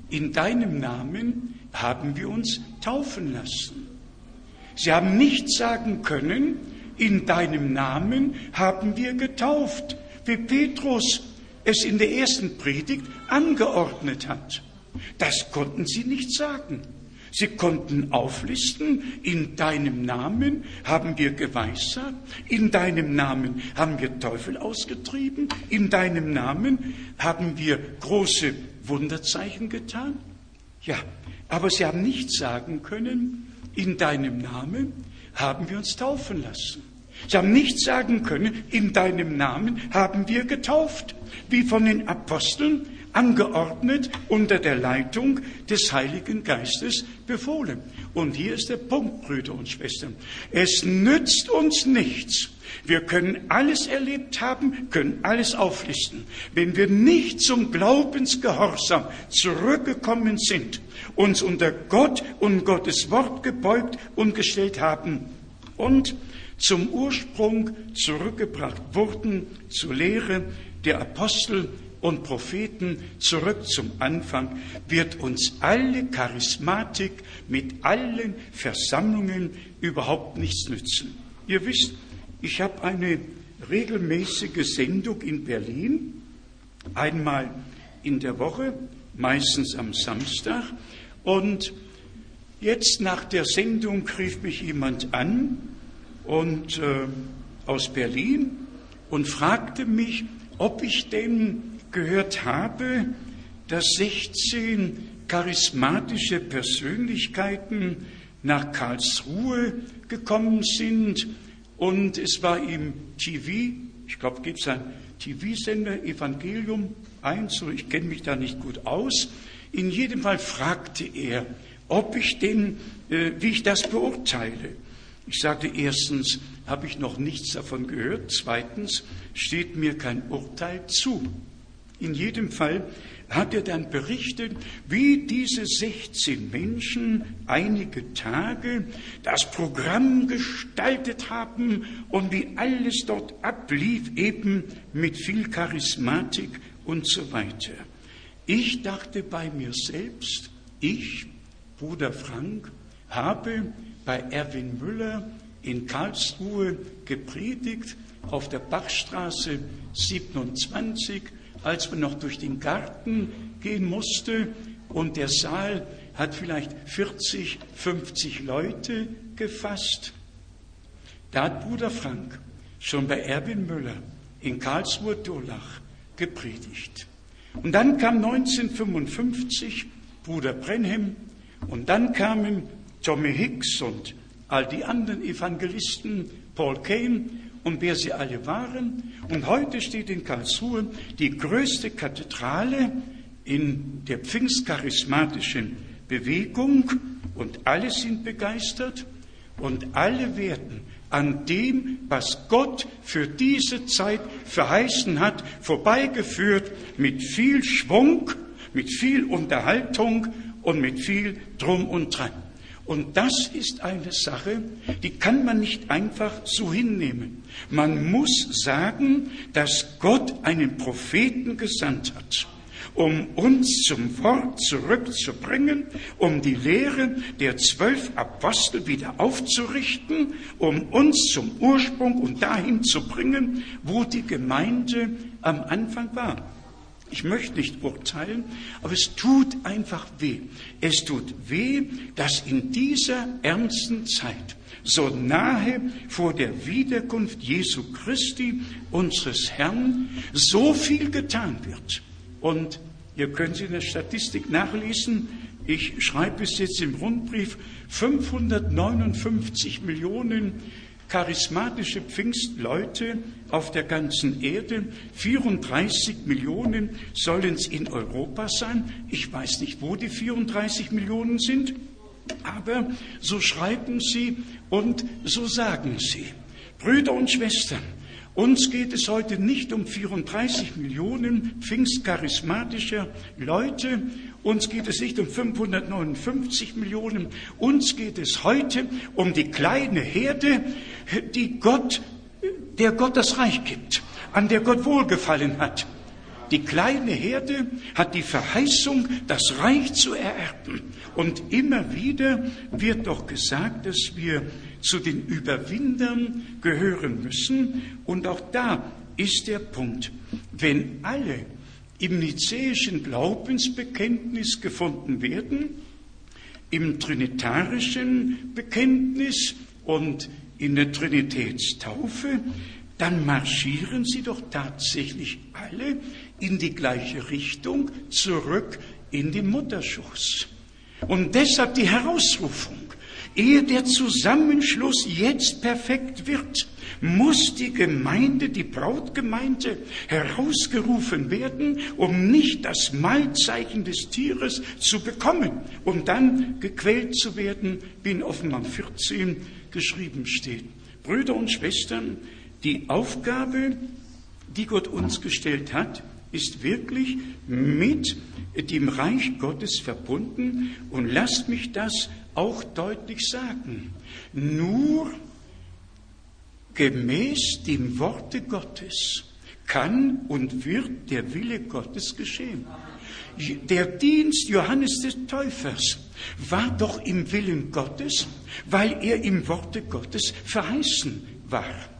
in deinem Namen haben wir uns taufen lassen. Sie haben nicht sagen können, in deinem Namen haben wir getauft, wie Petrus es in der ersten Predigt angeordnet hat. Das konnten sie nicht sagen. Sie konnten auflisten, in deinem Namen haben wir geweissagt, in deinem Namen haben wir Teufel ausgetrieben, in deinem Namen haben wir große Wunderzeichen getan. Ja, aber sie haben nicht sagen können, in deinem Namen haben wir uns taufen lassen. Sie haben nicht sagen können, in deinem Namen haben wir getauft, wie von den Aposteln angeordnet unter der Leitung des Heiligen Geistes befohlen. Und hier ist der Punkt, Brüder und Schwestern. Es nützt uns nichts. Wir können alles erlebt haben, können alles auflisten. Wenn wir nicht zum Glaubensgehorsam zurückgekommen sind, uns unter Gott und Gottes Wort gebeugt und gestellt haben und zum Ursprung zurückgebracht wurden, zur Lehre der Apostel, und Propheten zurück zum Anfang, wird uns alle Charismatik mit allen Versammlungen überhaupt nichts nützen. Ihr wisst, ich habe eine regelmäßige Sendung in Berlin, einmal in der Woche, meistens am Samstag. Und jetzt nach der Sendung rief mich jemand an und äh, aus Berlin und fragte mich, ob ich denn gehört habe, dass 16 charismatische Persönlichkeiten nach Karlsruhe gekommen sind und es war im TV, ich glaube, gibt es ein TV-Sender, Evangelium 1, ich kenne mich da nicht gut aus. In jedem Fall fragte er, ob ich den, äh, wie ich das beurteile. Ich sagte erstens, habe ich noch nichts davon gehört. Zweitens, steht mir kein Urteil zu. In jedem Fall hat er dann berichtet, wie diese 16 Menschen einige Tage das Programm gestaltet haben und wie alles dort ablief, eben mit viel Charismatik und so weiter. Ich dachte bei mir selbst, ich, Bruder Frank, habe bei Erwin Müller in Karlsruhe gepredigt auf der Bachstraße 27 als man noch durch den Garten gehen musste und der Saal hat vielleicht 40, 50 Leute gefasst. Da hat Bruder Frank schon bei Erwin Müller in Karlsruhe-Durlach gepredigt. Und dann kam 1955 Bruder Brenhem und dann kamen Tommy Hicks und all die anderen Evangelisten, Paul Kane und wer sie alle waren. Und heute steht in Karlsruhe die größte Kathedrale in der pfingstcharismatischen Bewegung und alle sind begeistert und alle werden an dem, was Gott für diese Zeit verheißen hat, vorbeigeführt mit viel Schwung, mit viel Unterhaltung und mit viel Drum und Dran. Und das ist eine Sache, die kann man nicht einfach so hinnehmen. Man muss sagen, dass Gott einen Propheten gesandt hat, um uns zum Wort zurückzubringen, um die Lehre der zwölf Apostel wieder aufzurichten, um uns zum Ursprung und dahin zu bringen, wo die Gemeinde am Anfang war. Ich möchte nicht urteilen, aber es tut einfach weh. Es tut weh, dass in dieser ernsten Zeit, so nahe vor der Wiederkunft Jesu Christi, unseres Herrn, so viel getan wird. Und ihr könnt in der Statistik nachlesen, ich schreibe es jetzt im Rundbrief, 559 Millionen charismatische Pfingstleute auf der ganzen Erde. 34 Millionen sollen es in Europa sein. Ich weiß nicht, wo die 34 Millionen sind, aber so schreiben sie und so sagen sie. Brüder und Schwestern, uns geht es heute nicht um 34 Millionen pfingstcharismatischer Leute, uns geht es nicht um 559 Millionen, uns geht es heute um die kleine Herde, die Gott, der Gott das Reich gibt, an der Gott wohlgefallen hat. Die kleine Herde hat die Verheißung, das Reich zu ererben. Und immer wieder wird doch gesagt, dass wir zu den Überwindern gehören müssen. Und auch da ist der Punkt, wenn alle im nizäischen Glaubensbekenntnis gefunden werden, im trinitarischen Bekenntnis und in der Trinitätstaufe, dann marschieren sie doch tatsächlich alle in die gleiche Richtung zurück in den Mutterschuss. Und deshalb die Herausrufung, ehe der Zusammenschluss jetzt perfekt wird, muss die Gemeinde, die Brautgemeinde herausgerufen werden, um nicht das Mahlzeichen des Tieres zu bekommen und dann gequält zu werden, wie in Offenbar 14 geschrieben steht. Brüder und Schwestern, die Aufgabe, die Gott uns gestellt hat, ist wirklich mit dem Reich Gottes verbunden und lasst mich das auch deutlich sagen. Nur gemäß dem Worte Gottes kann und wird der Wille Gottes geschehen. Der Dienst Johannes des Täufers war doch im Willen Gottes, weil er im Worte Gottes verheißen war.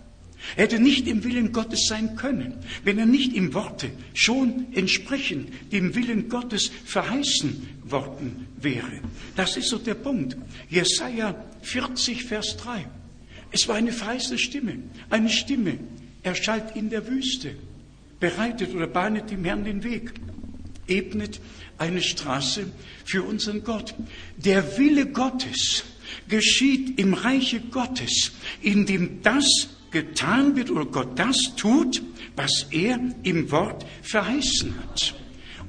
Er hätte nicht im Willen Gottes sein können, wenn er nicht im Worte schon entsprechend dem Willen Gottes verheißen worden wäre. Das ist so der Punkt. Jesaja 40, Vers 3. Es war eine verheißene Stimme, eine Stimme erschallt in der Wüste, bereitet oder bahnet dem Herrn den Weg, ebnet eine Straße für unseren Gott. Der Wille Gottes geschieht im Reiche Gottes, in dem das getan wird oder Gott das tut, was er im Wort verheißen hat.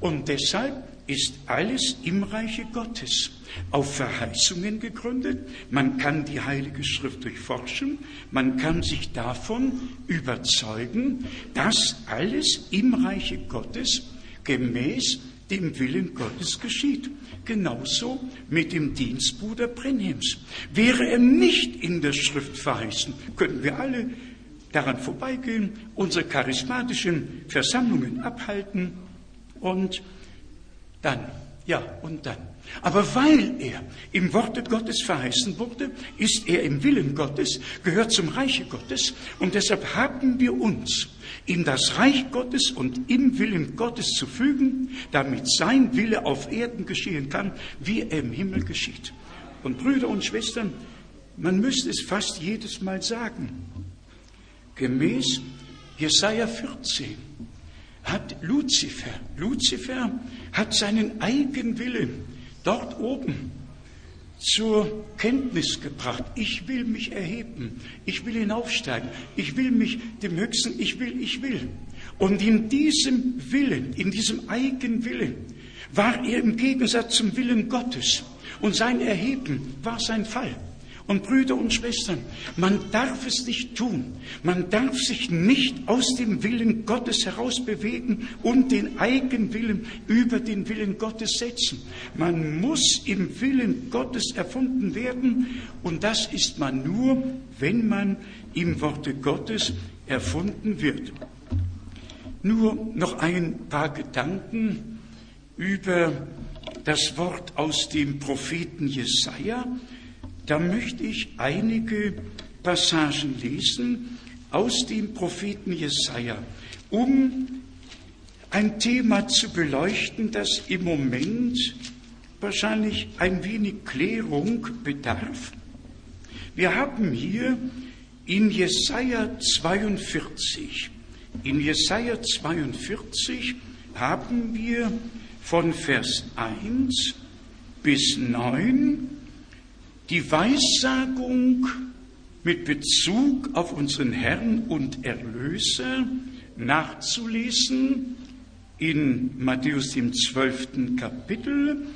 Und deshalb ist alles im Reiche Gottes auf Verheißungen gegründet. Man kann die Heilige Schrift durchforschen. Man kann sich davon überzeugen, dass alles im Reiche Gottes gemäß dem Willen Gottes geschieht. Genauso mit dem Dienstbruder Brenhems. Wäre er nicht in der Schrift verheißen, könnten wir alle daran vorbeigehen, unsere charismatischen Versammlungen abhalten und dann, ja, und dann. Aber weil er im Worte Gottes verheißen wurde, ist er im Willen Gottes, gehört zum Reiche Gottes und deshalb haben wir uns in das Reich Gottes und im Willen Gottes zu fügen, damit sein Wille auf Erden geschehen kann, wie er im Himmel geschieht. Und Brüder und Schwestern, man müsste es fast jedes Mal sagen. Gemäß Jesaja 14 hat Luzifer, Luzifer hat seinen Eigenwillen dort oben zur Kenntnis gebracht. Ich will mich erheben. Ich will hinaufsteigen. Ich will mich dem Höchsten, ich will, ich will. Und in diesem Willen, in diesem Eigenwillen, war er im Gegensatz zum Willen Gottes. Und sein Erheben war sein Fall. Und Brüder und Schwestern, man darf es nicht tun. Man darf sich nicht aus dem Willen Gottes herausbewegen und den Eigenwillen über den Willen Gottes setzen. Man muss im Willen Gottes erfunden werden und das ist man nur, wenn man im Worte Gottes erfunden wird. Nur noch ein paar Gedanken über das Wort aus dem Propheten Jesaja da möchte ich einige Passagen lesen aus dem Propheten Jesaja, um ein Thema zu beleuchten, das im Moment wahrscheinlich ein wenig Klärung bedarf. Wir haben hier in Jesaja 42, in Jesaja 42 haben wir von Vers 1 bis 9 die Weissagung mit Bezug auf unseren Herrn und Erlöser nachzulesen in Matthäus dem zwölften Kapitel.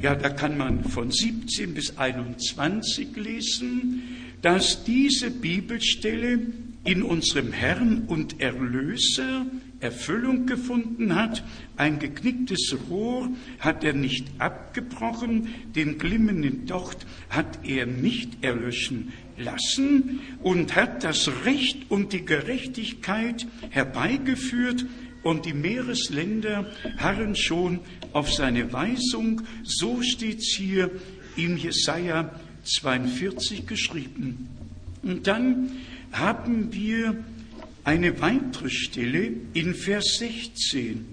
Ja, da kann man von 17 bis 21 lesen, dass diese Bibelstelle in unserem Herrn und Erlöser Erfüllung gefunden hat. Ein geknicktes Rohr hat er nicht abgebrochen, den glimmenden Docht hat er nicht erlöschen lassen und hat das Recht und die Gerechtigkeit herbeigeführt und die Meeresländer harren schon auf seine Weisung. So steht's hier in Jesaja 42 geschrieben. Und dann haben wir eine weitere Stelle in Vers 16.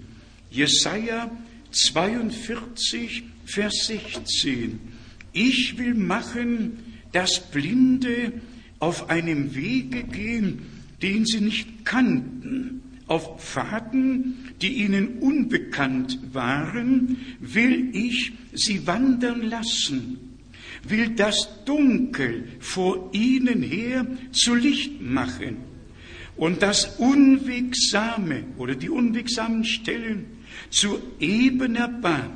Jesaja 42, Vers 16. Ich will machen, dass Blinde auf einem Wege gehen, den sie nicht kannten, auf Pfaden, die ihnen unbekannt waren, will ich sie wandern lassen, will das Dunkel vor ihnen her zu Licht machen und das Unwegsame oder die unwegsamen Stellen zu ebener Bahn.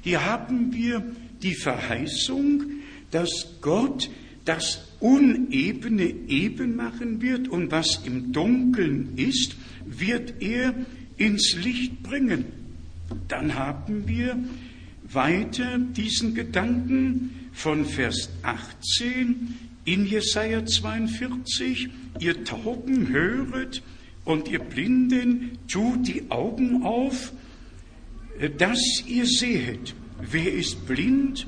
Hier haben wir die Verheißung, dass Gott das Unebene eben machen wird und was im Dunkeln ist, wird er ins Licht bringen. Dann haben wir weiter diesen Gedanken von Vers 18 in Jesaja 42, ihr Tauben höret und ihr Blinden tut die Augen auf, dass ihr sehet, wer ist blind,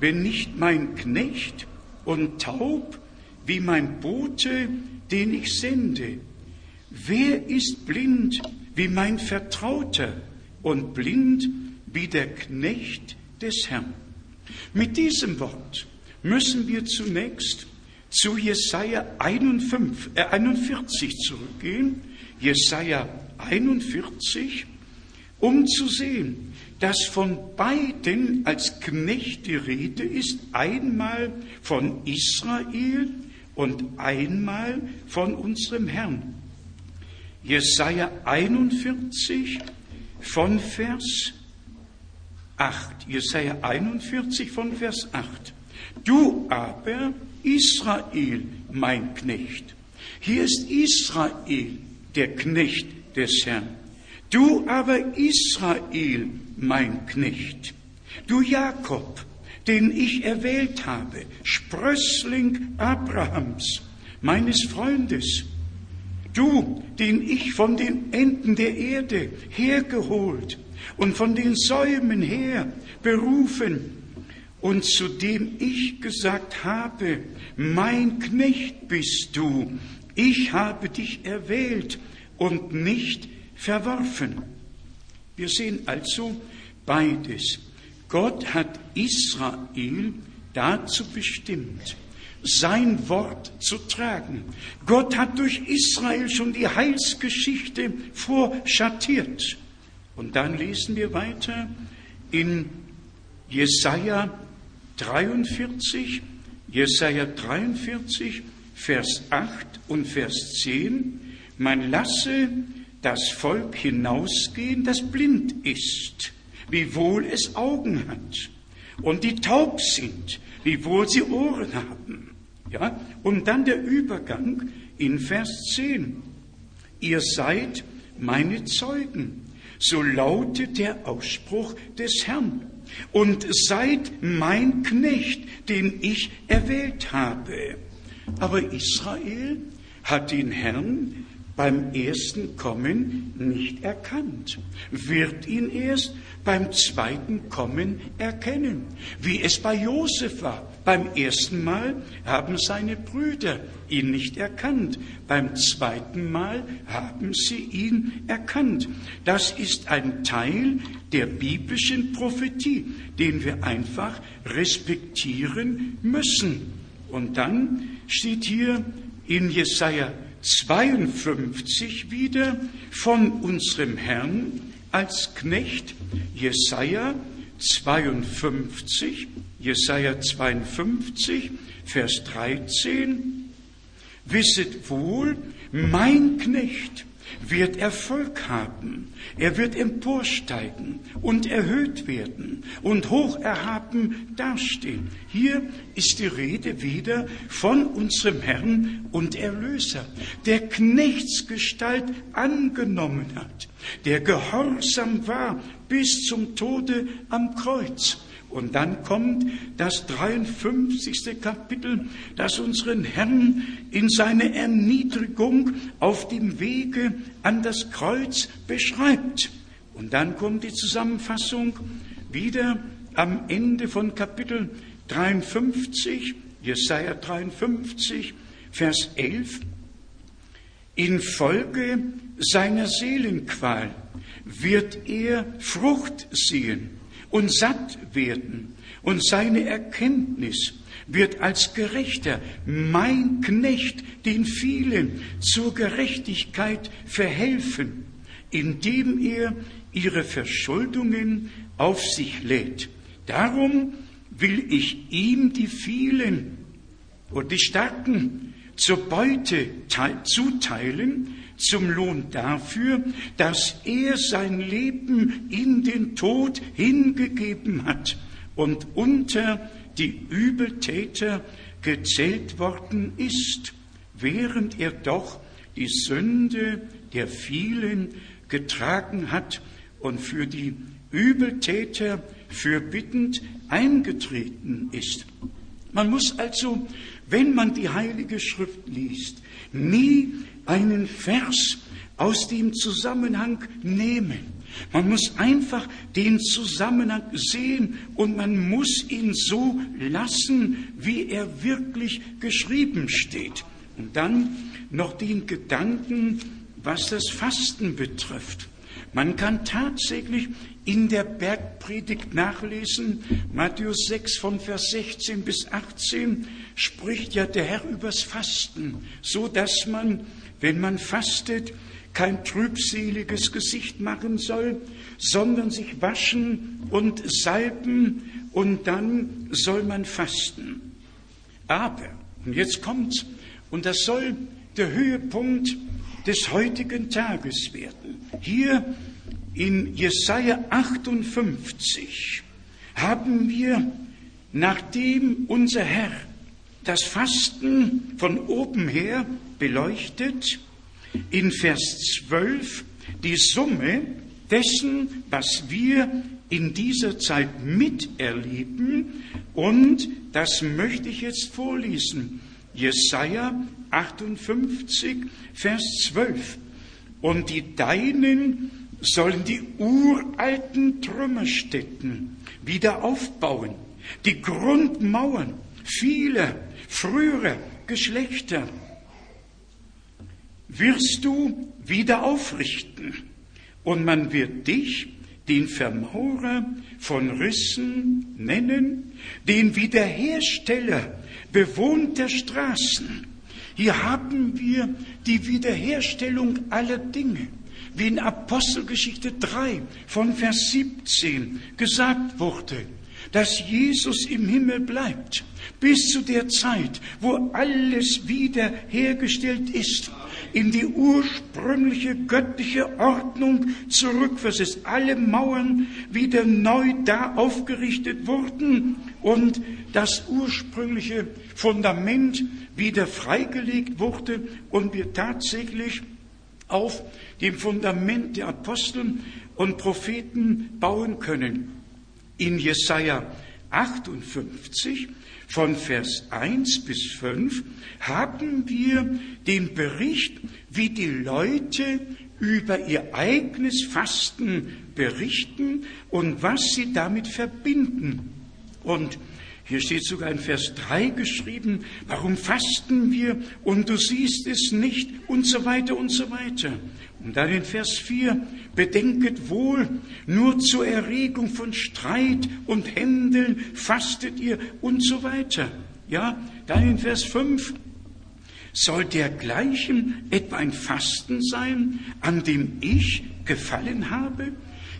wenn nicht mein Knecht und taub wie mein Bote, den ich sende? Wer ist blind wie mein Vertrauter und blind wie der Knecht des Herrn? Mit diesem Wort müssen wir zunächst zu Jesaja 41, äh 41 zurückgehen, Jesaja 41, um zu sehen, dass von beiden als Knecht die Rede ist, einmal von Israel und einmal von unserem Herrn. Jesaja 41 von Vers 8. Jesaja 41 von Vers 8. Du aber, Israel, mein Knecht. Hier ist Israel, der Knecht des Herrn. Du aber, Israel, mein Knecht. Du Jakob, den ich erwählt habe, Sprössling Abrahams, meines Freundes. Du, den ich von den Enden der Erde hergeholt und von den Säumen her berufen und zu dem ich gesagt habe, mein Knecht bist du, ich habe dich erwählt und nicht verworfen. Wir sehen also beides. Gott hat Israel dazu bestimmt, sein Wort zu tragen. Gott hat durch Israel schon die Heilsgeschichte vorschattiert. Und dann lesen wir weiter in Jesaja 43, Jesaja 43, Vers 8 und Vers 10. Man lasse das Volk hinausgehen, das blind ist wiewohl es Augen hat. Und die taub sind, wiewohl sie Ohren haben. Ja? Und dann der Übergang in Vers 10. Ihr seid meine Zeugen. So lautet der Ausspruch des Herrn. Und seid mein Knecht, den ich erwählt habe. Aber Israel hat den Herrn beim ersten Kommen nicht erkannt, wird ihn erst beim zweiten Kommen erkennen, wie es bei Josef war. Beim ersten Mal haben seine Brüder ihn nicht erkannt, beim zweiten Mal haben sie ihn erkannt. Das ist ein Teil der biblischen Prophetie, den wir einfach respektieren müssen. Und dann steht hier in Jesaja 52 wieder von unserem Herrn als Knecht Jesaja 52, Jesaja 52, Vers 13. Wisset wohl, mein Knecht wird Erfolg haben. Er wird emporsteigen und erhöht werden und hoch erhaben dastehen. Hier ist die Rede wieder von unserem Herrn und Erlöser, der Knechtsgestalt angenommen hat, der gehorsam war bis zum Tode am Kreuz und dann kommt das 53. Kapitel, das unseren Herrn in seine Erniedrigung auf dem Wege an das Kreuz beschreibt. Und dann kommt die Zusammenfassung wieder am Ende von Kapitel 53, Jesaja 53, Vers 11. Infolge seiner Seelenqual wird er Frucht sehen und satt werden. Und seine Erkenntnis wird als Gerechter, mein Knecht, den vielen zur Gerechtigkeit verhelfen, indem er ihre Verschuldungen auf sich lädt. Darum will ich ihm die vielen und die Starken zur Beute zuteilen, zum Lohn dafür, dass er sein Leben in den Tod hingegeben hat und unter die Übeltäter gezählt worden ist, während er doch die Sünde der vielen getragen hat und für die Übeltäter fürbittend eingetreten ist. Man muss also, wenn man die Heilige Schrift liest, nie einen Vers aus dem Zusammenhang nehmen. Man muss einfach den Zusammenhang sehen und man muss ihn so lassen, wie er wirklich geschrieben steht. Und dann noch den Gedanken, was das Fasten betrifft. Man kann tatsächlich in der Bergpredigt nachlesen, Matthäus 6 von Vers 16 bis 18 spricht ja der Herr übers Fasten, so dass man wenn man fastet, kein trübseliges Gesicht machen soll, sondern sich waschen und salben und dann soll man fasten. Aber, und jetzt kommt's, und das soll der Höhepunkt des heutigen Tages werden. Hier in Jesaja 58, haben wir, nachdem unser Herr das Fasten von oben her beleuchtet, in Vers 12 die Summe dessen, was wir in dieser Zeit miterleben. Und das möchte ich jetzt vorlesen. Jesaja 58, Vers 12. Und die Deinen sollen die uralten Trümmerstätten wieder aufbauen, die Grundmauern vieler früherer Geschlechter wirst du wieder aufrichten und man wird dich den Vermaurer von Rissen nennen, den Wiederhersteller bewohnter Straßen. Hier haben wir die Wiederherstellung aller Dinge, wie in Apostelgeschichte 3 von Vers 17 gesagt wurde, dass Jesus im Himmel bleibt, bis zu der Zeit, wo alles wiederhergestellt ist in die ursprüngliche göttliche Ordnung zurückversetzt. Alle Mauern wieder neu da aufgerichtet wurden und das ursprüngliche Fundament wieder freigelegt wurde und wir tatsächlich auf dem Fundament der Apostel und Propheten bauen können. In Jesaja 58 von Vers 1 bis 5 haben wir den Bericht, wie die Leute über ihr eigenes Fasten berichten und was sie damit verbinden. Und hier steht sogar in Vers 3 geschrieben, warum fasten wir und du siehst es nicht und so weiter und so weiter. Und dann in Vers 4, bedenket wohl, nur zur Erregung von Streit und Händeln fastet ihr und so weiter. Ja, dann in Vers 5, soll dergleichen etwa ein Fasten sein, an dem ich gefallen habe?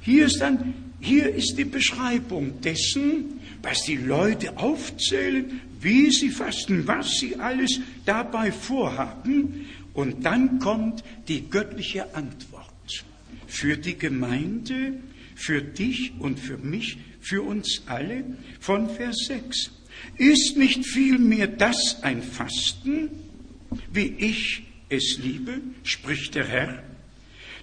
Hier ist dann, hier ist die Beschreibung dessen, was die Leute aufzählen, wie sie fasten, was sie alles dabei vorhaben. Und dann kommt die göttliche Antwort für die Gemeinde, für dich und für mich, für uns alle von Vers 6. Ist nicht vielmehr das ein Fasten, wie ich es liebe, spricht der Herr,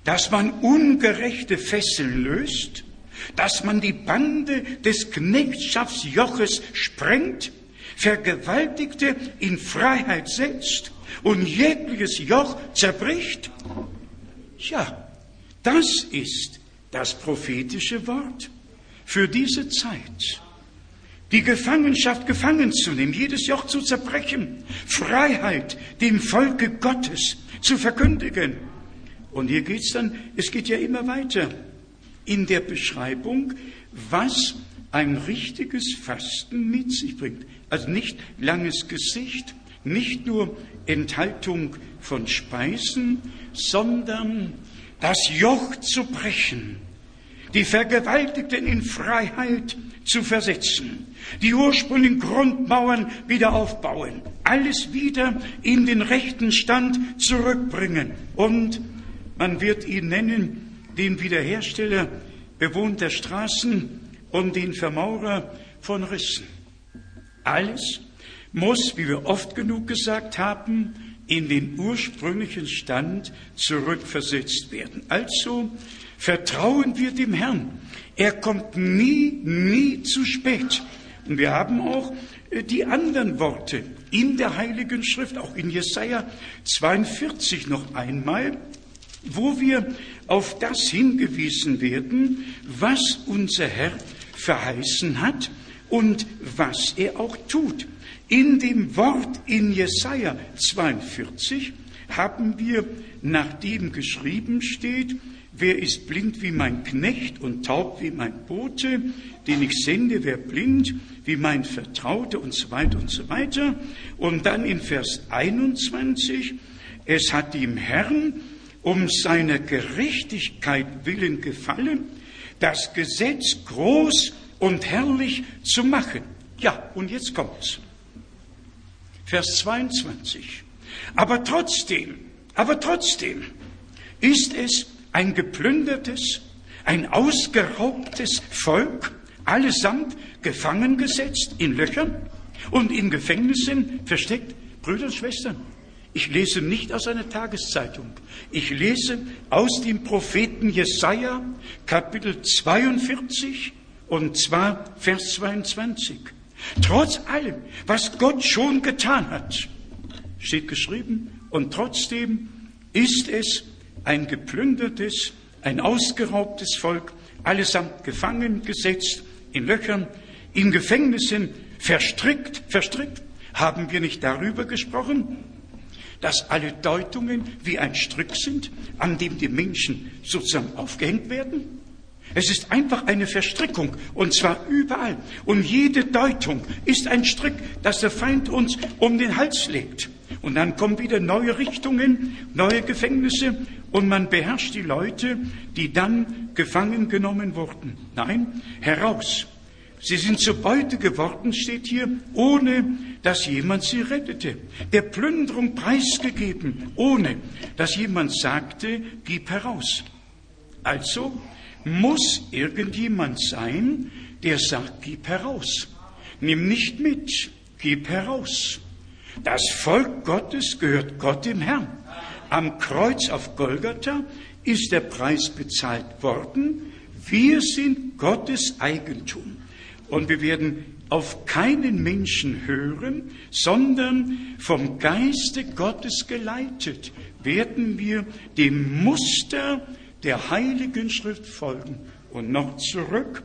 dass man ungerechte Fesseln löst, dass man die Bande des Knechtschaftsjoches sprengt, Vergewaltigte in Freiheit setzt und jegliches Joch zerbricht? Ja, das ist das prophetische Wort für diese Zeit die Gefangenschaft gefangen zu nehmen, jedes Joch zu zerbrechen, Freiheit dem Volke Gottes zu verkündigen. Und hier geht's dann, es geht ja immer weiter in der Beschreibung, was ein richtiges Fasten mit sich bringt. Also nicht langes Gesicht, nicht nur Enthaltung von Speisen, sondern das Joch zu brechen, die Vergewaltigten in Freiheit zu versetzen, die ursprünglichen Grundmauern wieder aufbauen, alles wieder in den rechten Stand zurückbringen. Und man wird ihn nennen, den Wiederhersteller bewohnter Straßen und den Vermaurer von Rissen. Alles muss, wie wir oft genug gesagt haben, in den ursprünglichen Stand zurückversetzt werden. Also vertrauen wir dem Herrn. Er kommt nie, nie zu spät. Und wir haben auch äh, die anderen Worte in der Heiligen Schrift, auch in Jesaja 42 noch einmal, wo wir auf das hingewiesen werden, was unser Herr verheißen hat und was er auch tut. In dem Wort in Jesaja 42 haben wir, nachdem geschrieben steht, Wer ist blind wie mein Knecht und taub wie mein Bote, den ich sende? Wer blind wie mein Vertrauter und so weiter und so weiter. Und dann in Vers 21, es hat dem Herrn um seiner Gerechtigkeit willen gefallen, das Gesetz groß und herrlich zu machen. Ja, und jetzt kommt's. Vers 22. Aber trotzdem, aber trotzdem ist es ein geplündertes, ein ausgeraubtes Volk, allesamt gefangen gesetzt in Löchern und in Gefängnissen versteckt. Brüder und Schwestern, ich lese nicht aus einer Tageszeitung. Ich lese aus dem Propheten Jesaja, Kapitel 42, und zwar Vers 22. Trotz allem, was Gott schon getan hat, steht geschrieben, und trotzdem ist es ein geplündertes, ein ausgeraubtes Volk, allesamt gefangen gesetzt, in Löchern, in Gefängnissen, verstrickt, verstrickt. Haben wir nicht darüber gesprochen, dass alle Deutungen wie ein Strick sind, an dem die Menschen sozusagen aufgehängt werden? Es ist einfach eine Verstrickung, und zwar überall. Und jede Deutung ist ein Strick, das der Feind uns um den Hals legt. Und dann kommen wieder neue Richtungen, neue Gefängnisse, und man beherrscht die Leute, die dann gefangen genommen wurden. Nein, heraus. Sie sind zur Beute geworden, steht hier, ohne dass jemand sie rettete. Der Plünderung preisgegeben, ohne dass jemand sagte, gib heraus. Also muss irgendjemand sein, der sagt, gib heraus. Nimm nicht mit, gib heraus. Das Volk Gottes gehört Gott dem Herrn. Am Kreuz auf Golgatha ist der Preis bezahlt worden. Wir sind Gottes Eigentum. Und wir werden auf keinen Menschen hören, sondern vom Geiste Gottes geleitet werden wir dem Muster der Heiligen Schrift folgen. Und noch zurück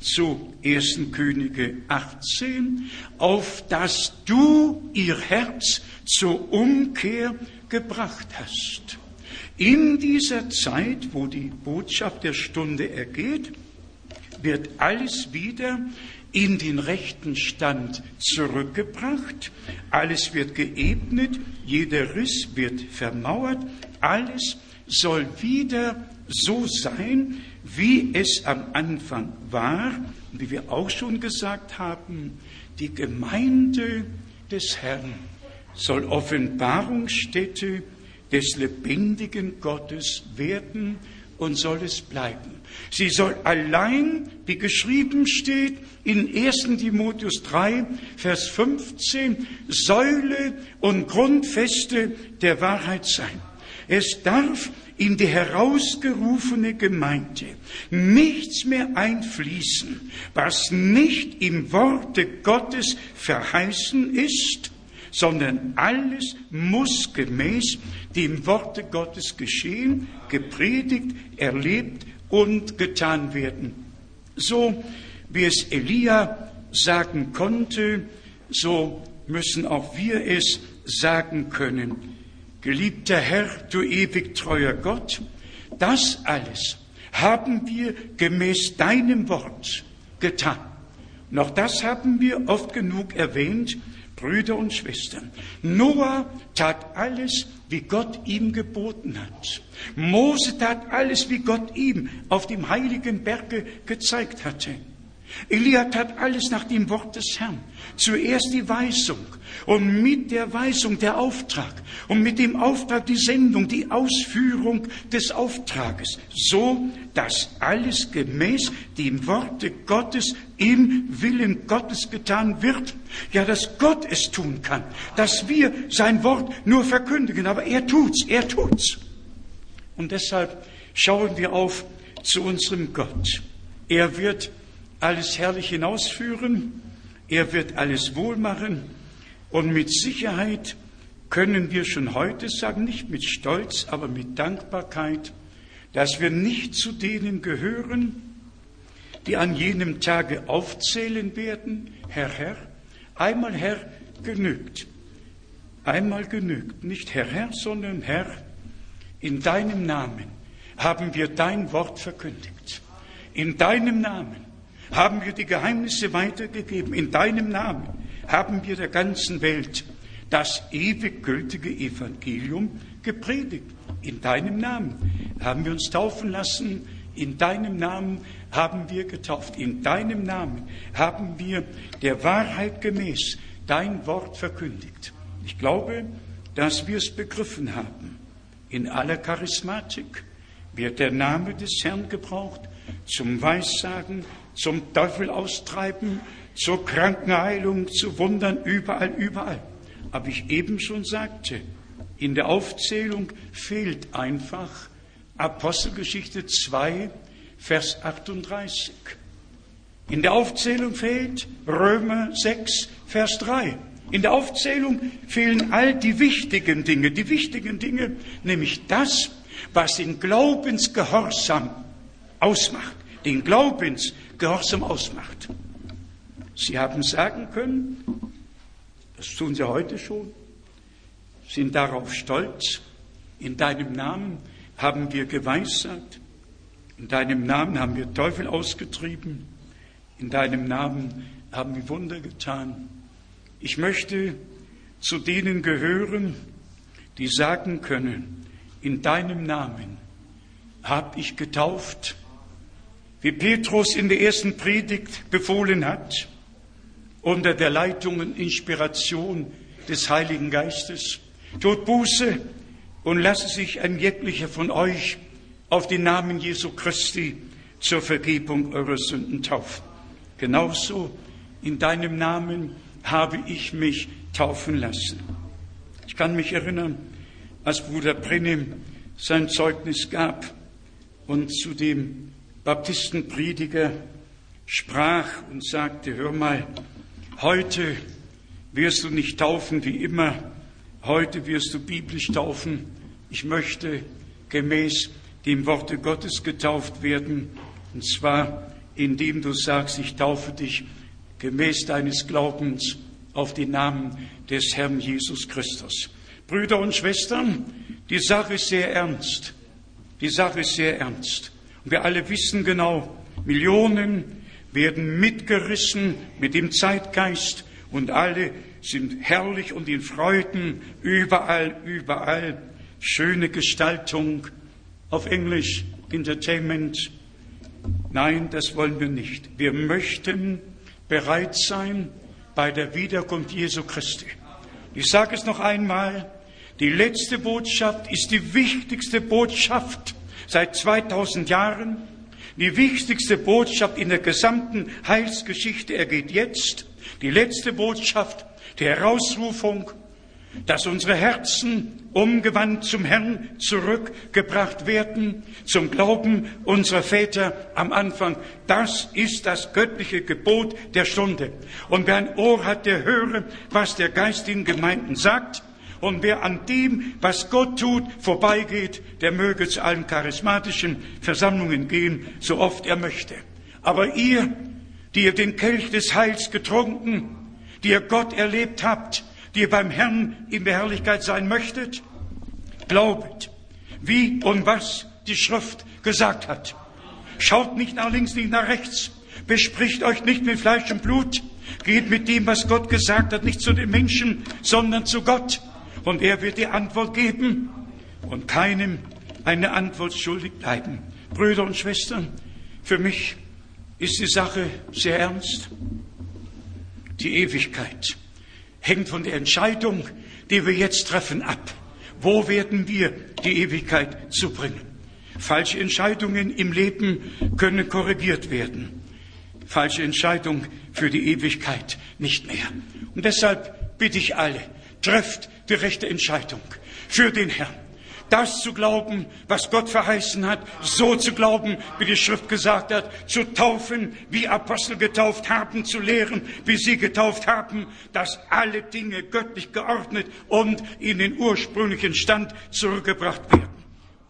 zu 1. Könige 18, auf dass du ihr Herz zur Umkehr gebracht hast. In dieser Zeit, wo die Botschaft der Stunde ergeht, wird alles wieder in den rechten Stand zurückgebracht, alles wird geebnet, jeder Riss wird vermauert, alles soll wieder so sein, wie es am Anfang war, wie wir auch schon gesagt haben, die Gemeinde des Herrn soll Offenbarungsstätte des lebendigen Gottes werden und soll es bleiben. Sie soll allein, wie geschrieben steht in 1 Timotheus 3, Vers 15, Säule und Grundfeste der Wahrheit sein. Es darf in die herausgerufene Gemeinde nichts mehr einfließen, was nicht im Worte Gottes verheißen ist, sondern alles muss gemäß dem Worte Gottes geschehen, gepredigt, erlebt und getan werden. So wie es Elia sagen konnte, so müssen auch wir es sagen können. Geliebter Herr, du ewig treuer Gott, das alles haben wir gemäß deinem Wort getan. Noch das haben wir oft genug erwähnt, Brüder und Schwestern. Noah tat alles, wie Gott ihm geboten hat. Mose tat alles, wie Gott ihm auf dem heiligen Berge gezeigt hatte. Elia tat alles nach dem Wort des Herrn. Zuerst die Weisung und mit der Weisung der Auftrag und mit dem Auftrag die Sendung, die Ausführung des Auftrages, so dass alles gemäß dem Worte Gottes im Willen Gottes getan wird. Ja, dass Gott es tun kann, dass wir sein Wort nur verkündigen, aber er tut's, er tut's. Und deshalb schauen wir auf zu unserem Gott. Er wird alles herrlich hinausführen, er wird alles wohl machen und mit Sicherheit können wir schon heute sagen, nicht mit Stolz, aber mit Dankbarkeit, dass wir nicht zu denen gehören, die an jenem Tage aufzählen werden, Herr, Herr, einmal Herr genügt, einmal genügt, nicht Herr, Herr, sondern Herr, in deinem Namen haben wir dein Wort verkündigt. In deinem Namen haben wir die Geheimnisse weitergegeben. In deinem Namen haben wir der ganzen Welt das ewig gültige Evangelium gepredigt. In deinem Namen haben wir uns taufen lassen. In deinem Namen haben wir getauft. In deinem Namen haben wir der Wahrheit gemäß dein Wort verkündigt. Ich glaube, dass wir es begriffen haben. In aller Charismatik wird der Name des Herrn gebraucht zum Weissagen, zum Teufel austreiben, zur Krankenheilung, zu Wundern, überall, überall. Aber ich eben schon sagte, in der Aufzählung fehlt einfach Apostelgeschichte 2, Vers 38. In der Aufzählung fehlt Römer 6, Vers 3. In der Aufzählung fehlen all die wichtigen Dinge, die wichtigen Dinge, nämlich das, was den Glaubensgehorsam ausmacht, den Glaubensgehorsam ausmacht. Sie haben sagen können, das tun Sie heute schon, sind darauf stolz, in deinem Namen haben wir geweissagt, in deinem Namen haben wir Teufel ausgetrieben, in deinem Namen haben wir Wunder getan. Ich möchte zu denen gehören, die sagen können, in deinem Namen habe ich getauft, wie Petrus in der ersten Predigt befohlen hat, unter der Leitung und Inspiration des Heiligen Geistes. Tut Buße und lasse sich ein jeglicher von euch auf den Namen Jesu Christi zur Vergebung eurer Sünden taufen. Genauso in deinem Namen habe ich mich taufen lassen. Ich kann mich erinnern, als Bruder Brennim sein Zeugnis gab und zu dem Baptistenprediger sprach und sagte, hör mal, heute wirst du nicht taufen wie immer, heute wirst du biblisch taufen. Ich möchte gemäß dem Worte Gottes getauft werden, und zwar indem du sagst, ich taufe dich gemäß deines Glaubens auf den Namen des Herrn Jesus Christus. Brüder und Schwestern, die Sache ist sehr ernst. Die Sache ist sehr ernst. Und wir alle wissen genau, Millionen werden mitgerissen mit dem Zeitgeist und alle sind herrlich und in Freuden, überall, überall. Schöne Gestaltung, auf Englisch Entertainment. Nein, das wollen wir nicht. Wir möchten bereit sein bei der Wiederkunft Jesu Christi. Ich sage es noch einmal, die letzte Botschaft ist die wichtigste Botschaft seit 2000 Jahren. Die wichtigste Botschaft in der gesamten Heilsgeschichte ergeht jetzt. Die letzte Botschaft der Herausrufung, dass unsere Herzen umgewandt zum Herrn zurückgebracht werden, zum Glauben unserer Väter am Anfang. Das ist das göttliche Gebot der Stunde. Und wer ein Ohr hat, der höre, was der Geist in Gemeinden sagt. Und wer an dem, was Gott tut, vorbeigeht, der möge zu allen charismatischen Versammlungen gehen, so oft er möchte. Aber ihr, die ihr den Kelch des Heils getrunken, die ihr Gott erlebt habt, die ihr beim Herrn in der Herrlichkeit sein möchtet, glaubet, wie und was die Schrift gesagt hat. Schaut nicht nach links, nicht nach rechts. Bespricht euch nicht mit Fleisch und Blut. Geht mit dem, was Gott gesagt hat, nicht zu den Menschen, sondern zu Gott und er wird die Antwort geben und keinem eine Antwort schuldig bleiben. Brüder und Schwestern, für mich ist die Sache sehr ernst. Die Ewigkeit hängt von der Entscheidung, die wir jetzt treffen, ab. Wo werden wir die Ewigkeit zubringen? Falsche Entscheidungen im Leben können korrigiert werden. Falsche Entscheidung für die Ewigkeit nicht mehr. Und deshalb bitte ich alle, trefft die rechte Entscheidung für den Herrn. Das zu glauben, was Gott verheißen hat, so zu glauben, wie die Schrift gesagt hat, zu taufen, wie Apostel getauft haben, zu lehren, wie sie getauft haben, dass alle Dinge göttlich geordnet und in den ursprünglichen Stand zurückgebracht werden.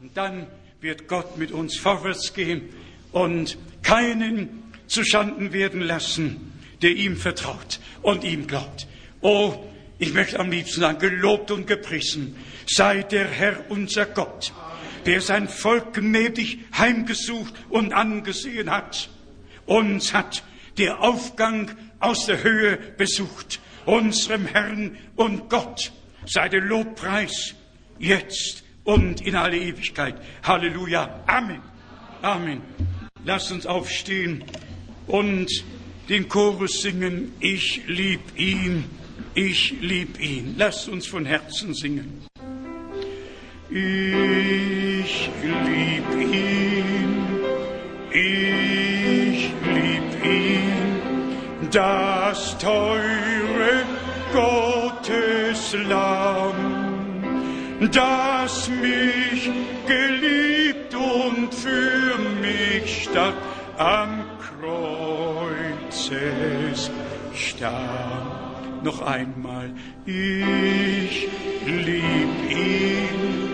Und dann wird Gott mit uns vorwärts gehen und keinen zuschanden werden lassen, der ihm vertraut und ihm glaubt. Oh, ich möchte am liebsten sagen, gelobt und gepriesen sei der Herr unser Gott, der sein Volk gnädig heimgesucht und angesehen hat. Uns hat der Aufgang aus der Höhe besucht. Unserem Herrn und Gott sei der Lobpreis jetzt und in alle Ewigkeit. Halleluja. Amen. Amen. Lasst uns aufstehen und den Chorus singen. Ich lieb ihn ich lieb ihn. Lasst uns von Herzen singen. Ich lieb ihn, ich lieb ihn. das teure Gotteslamm, das mich geliebt und für mich starb am Kreuzes starb. Noch einmal, ich lieb ihn,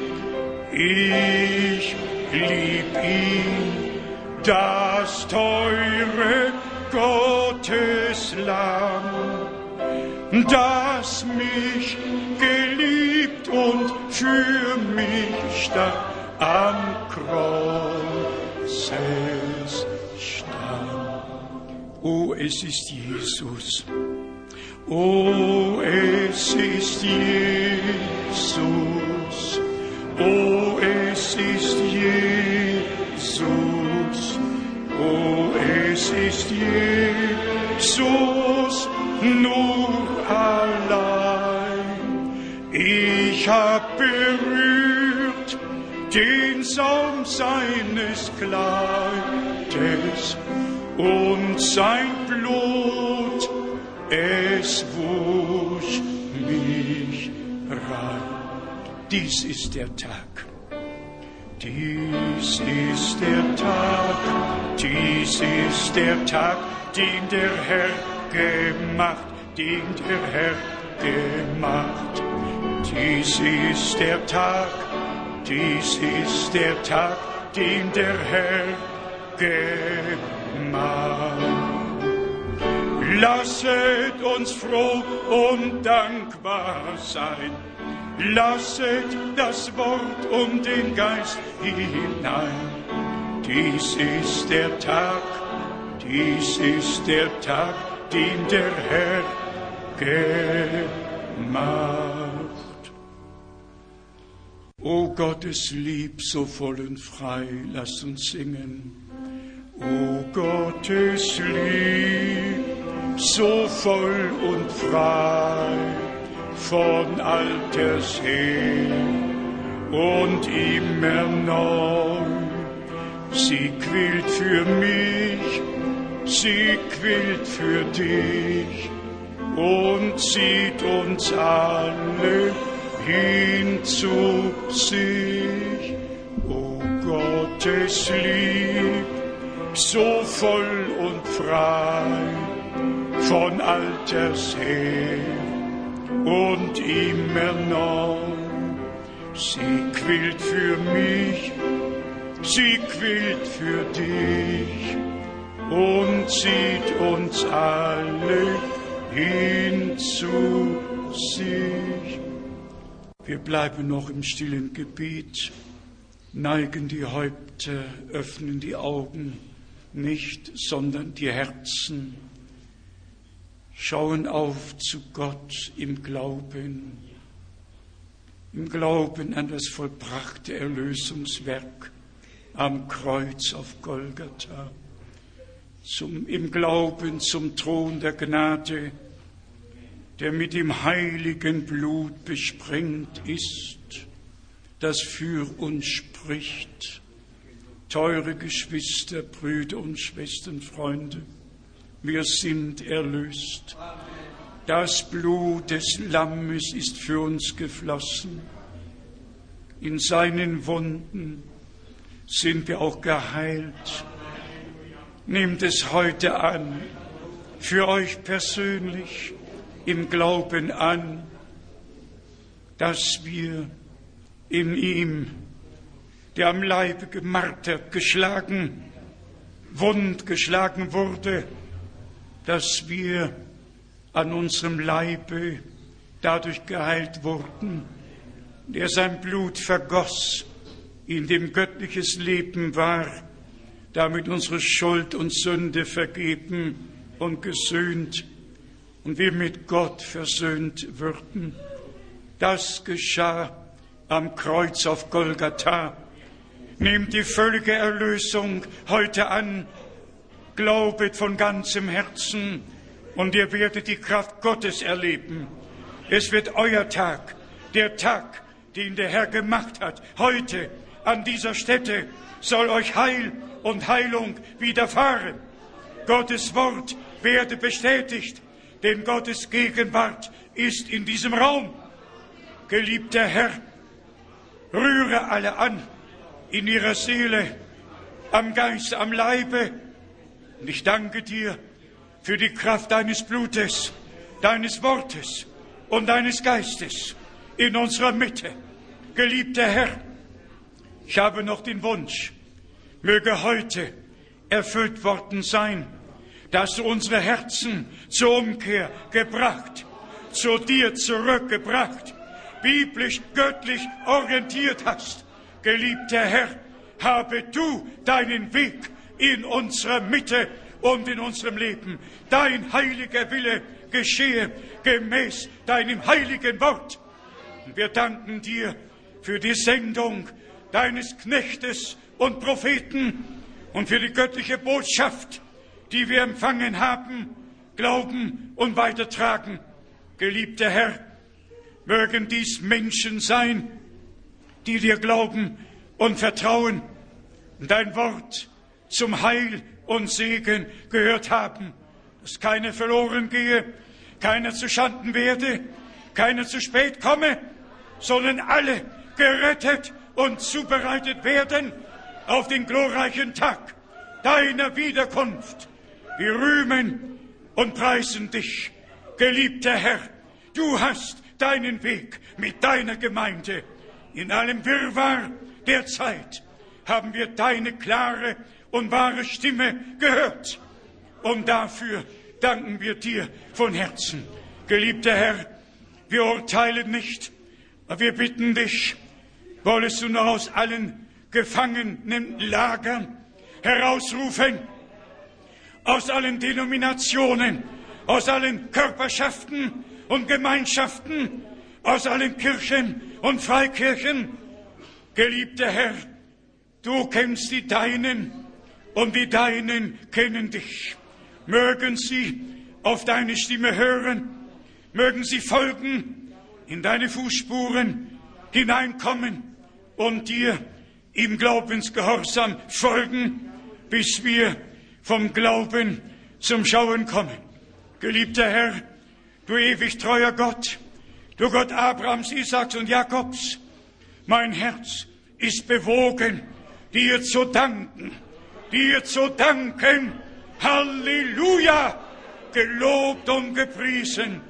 ich lieb ihn, das teure Gotteslamm, das mich geliebt und für mich starb am Kreuz stand. Oh, es ist Jesus. Oh, es ist Jesus. Oh, es ist Jesus. Oh, es ist Jesus nur allein. Ich hab berührt den Saum seines Kleides und sein Blut, es wusch mich rein. Dies ist der Tag. Dies ist der Tag, dies ist der Tag, den der Herr gemacht, den der Herr gemacht. Dies ist der Tag, dies ist der Tag, den der Herr gemacht. Lasset uns froh und dankbar sein Lasset das Wort um den Geist hinein. Dies ist der Tag, dies ist der Tag, den der Herr gemacht. O Gottes Lieb, so voll und frei, lasst uns singen. O Gottes Lieb, so voll und frei von alters her und immer neu. Sie quillt für mich, sie quillt für dich und zieht uns alle hin zu sich. O Gottes Lieb, so voll und frei von alters her und immer neu. Sie quillt für mich, sie quillt für dich und zieht uns alle hin zu sich. Wir bleiben noch im stillen Gebet, neigen die Häupter, öffnen die Augen, nicht, sondern die Herzen schauen auf zu Gott im Glauben, im Glauben an das vollbrachte Erlösungswerk am Kreuz auf Golgatha, zum, im Glauben zum Thron der Gnade, der mit dem heiligen Blut besprengt ist, das für uns spricht. Teure Geschwister, Brüder und Schwestern, Freunde, wir sind erlöst. Das Blut des Lammes ist für uns geflossen. In seinen Wunden sind wir auch geheilt. Nehmt es heute an, für euch persönlich im Glauben an, dass wir in ihm, der am Leibe gemartert, geschlagen, wund geschlagen wurde, dass wir an unserem Leibe dadurch geheilt wurden, der sein Blut vergoss, in dem göttliches Leben war, damit unsere Schuld und Sünde vergeben und gesöhnt und wir mit Gott versöhnt würden. Das geschah am Kreuz auf Golgatha. Nehmt die völlige Erlösung heute an Glaubet von ganzem Herzen und ihr werdet die Kraft Gottes erleben. Es wird euer Tag, der Tag, den der Herr gemacht hat. Heute an dieser Stätte soll euch Heil und Heilung widerfahren. Gottes Wort werde bestätigt, denn Gottes Gegenwart ist in diesem Raum. Geliebter Herr, rühre alle an in ihrer Seele, am Geist, am Leibe. Und ich danke dir für die Kraft deines Blutes, deines Wortes und deines Geistes in unserer Mitte. Geliebter Herr, ich habe noch den Wunsch, möge heute erfüllt worden sein, dass du unsere Herzen zur Umkehr gebracht, zu dir zurückgebracht, biblisch, göttlich orientiert hast. Geliebter Herr, habe du deinen Weg in unserer Mitte und in unserem Leben. Dein heiliger Wille geschehe gemäß deinem heiligen Wort. Wir danken dir für die Sendung deines Knechtes und Propheten und für die göttliche Botschaft, die wir empfangen haben, glauben und weitertragen. Geliebter Herr, mögen dies Menschen sein, die dir glauben und vertrauen und dein Wort zum Heil und Segen gehört haben, dass keiner verloren gehe, keiner zu Schanden werde, keiner zu spät komme, sondern alle gerettet und zubereitet werden auf den glorreichen Tag deiner Wiederkunft. Wir rühmen und preisen dich, geliebter Herr. Du hast deinen Weg mit deiner Gemeinde. In allem Wirrwarr der Zeit haben wir deine klare und wahre Stimme gehört. Und dafür danken wir dir von Herzen. Geliebter Herr, wir urteilen nicht, aber wir bitten dich, wollest du noch aus allen gefangenen Lagern herausrufen, aus allen Denominationen, aus allen Körperschaften und Gemeinschaften, aus allen Kirchen und Freikirchen. Geliebter Herr, du kennst die Deinen und die Deinen kennen dich. Mögen sie auf deine Stimme hören, mögen sie folgen, in deine Fußspuren hineinkommen und dir im Glaubensgehorsam folgen, bis wir vom Glauben zum Schauen kommen. Geliebter Herr, du ewig treuer Gott, du Gott Abrahams, Isaaks und Jakobs, mein Herz ist bewogen, dir zu danken, dir zu danken. Halleluja! Gelobt und gepriesen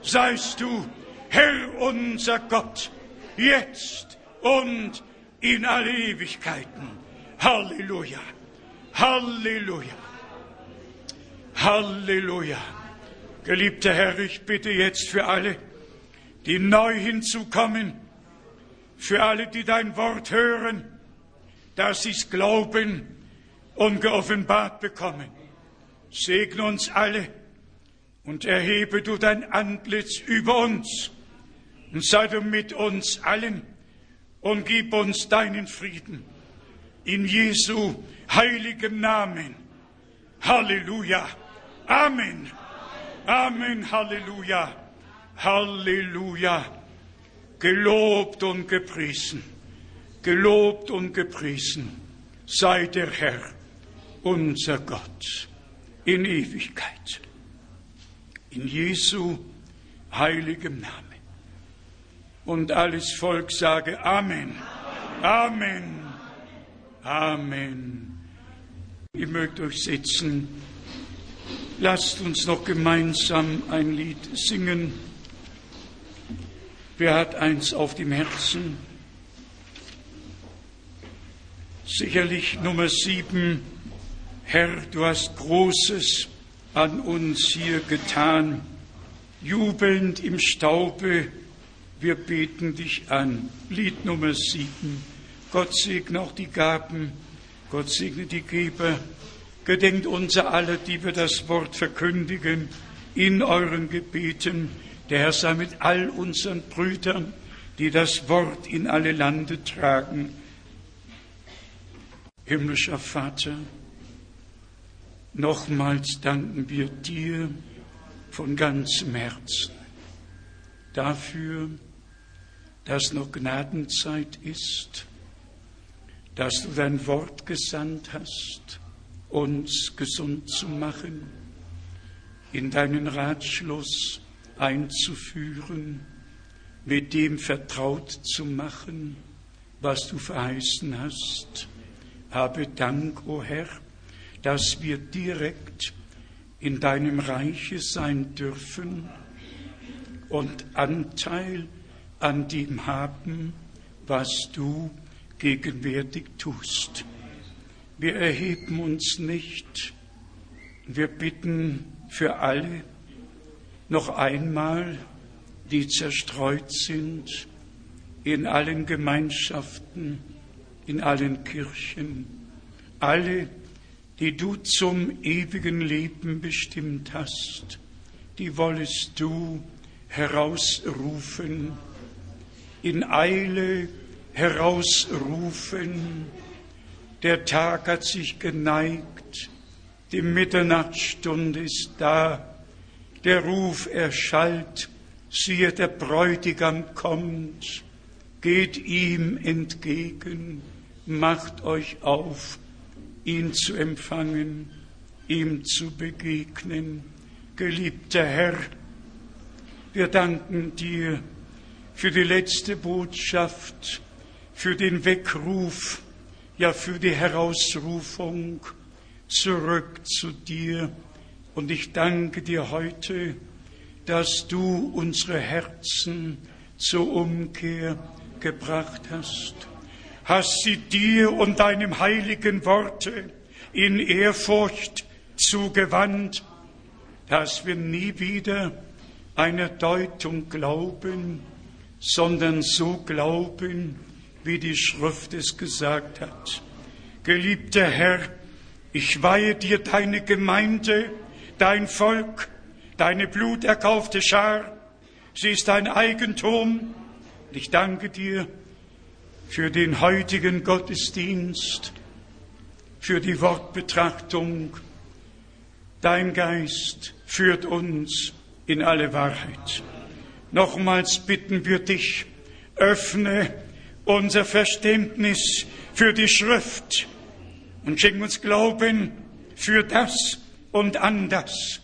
seist du, Herr unser Gott, jetzt und in alle Ewigkeiten. Halleluja! Halleluja! Halleluja! Geliebter Herr, ich bitte jetzt für alle, die neu hinzukommen, für alle, die dein Wort hören, dass sie es glauben und geoffenbart bekommen. Segne uns alle und erhebe du dein Antlitz über uns und sei du mit uns allen und gib uns deinen Frieden. In Jesu heiligem Namen. Halleluja. Amen. Amen. Halleluja. Halleluja. Gelobt und gepriesen. Gelobt und gepriesen sei der Herr, unser Gott, in Ewigkeit. In Jesu heiligem Namen. Und alles Volk sage Amen. Amen. Amen. Ihr mögt euch sitzen. Lasst uns noch gemeinsam ein Lied singen. Wer hat eins auf dem Herzen? Sicherlich Nummer sieben. Herr, du hast Großes an uns hier getan. Jubelnd im Staube wir beten dich an. Lied Nummer sieben. Gott segne auch die Gaben. Gott segne die Geber. Gedenkt unser alle, die wir das Wort verkündigen, in euren Gebeten. Der Herr sei mit all unseren Brüdern, die das Wort in alle Lande tragen. Himmlischer Vater, nochmals danken wir dir von ganzem Herzen dafür, dass noch Gnadenzeit ist, dass du dein Wort gesandt hast uns gesund zu machen, in deinen Ratschluss einzuführen, mit dem vertraut zu machen, was du verheißen hast. Habe Dank, o oh Herr, dass wir direkt in deinem Reiche sein dürfen und Anteil an dem haben, was du gegenwärtig tust. Wir erheben uns nicht. Wir bitten für alle noch einmal, die zerstreut sind, in allen Gemeinschaften, in allen Kirchen, alle, die du zum ewigen Leben bestimmt hast, die wollest du herausrufen, in Eile herausrufen. Der Tag hat sich geneigt, die Mitternachtsstunde ist da, der Ruf erschallt, siehe, der Bräutigam kommt, geht ihm entgegen, macht euch auf, ihn zu empfangen, ihm zu begegnen. Geliebter Herr, wir danken dir für die letzte Botschaft, für den Weckruf, ja für die Herausrufung zurück zu dir. Und ich danke dir heute, dass du unsere Herzen zur Umkehr gebracht hast. Hast sie dir und deinem heiligen Worte in Ehrfurcht zugewandt, dass wir nie wieder einer Deutung glauben, sondern so glauben, wie die Schrift es gesagt hat. Geliebter Herr, ich weihe dir deine Gemeinde, dein Volk, deine bluterkaufte Schar. Sie ist dein Eigentum. Ich danke dir für den heutigen Gottesdienst, für die Wortbetrachtung. Dein Geist führt uns in alle Wahrheit. Nochmals bitten wir dich, öffne unser Verständnis für die Schrift und schenk uns Glauben für das und an das,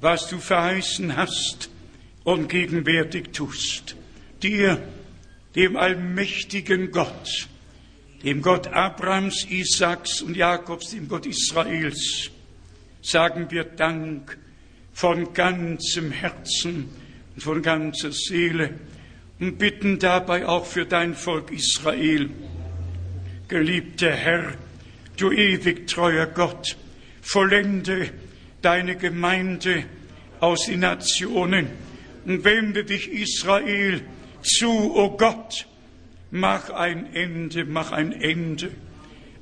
was du verheißen hast und gegenwärtig tust. Dir, dem allmächtigen Gott, dem Gott Abrahams, Isaaks und Jakobs, dem Gott Israels, sagen wir Dank von ganzem Herzen und von ganzer Seele und bitten dabei auch für dein Volk Israel. Geliebter Herr, du ewig treuer Gott, vollende deine Gemeinde aus den Nationen und wende dich Israel zu, o oh Gott, mach ein Ende, mach ein Ende.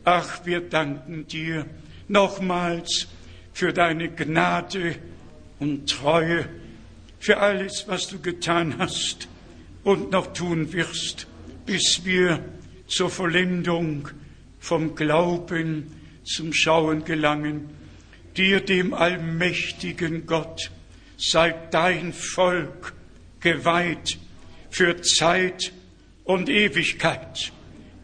Ach, wir danken dir nochmals für deine Gnade und Treue für alles, was du getan hast und noch tun wirst, bis wir zur Vollendung vom Glauben zum Schauen gelangen. Dir, dem allmächtigen Gott, sei dein Volk geweiht für Zeit und Ewigkeit.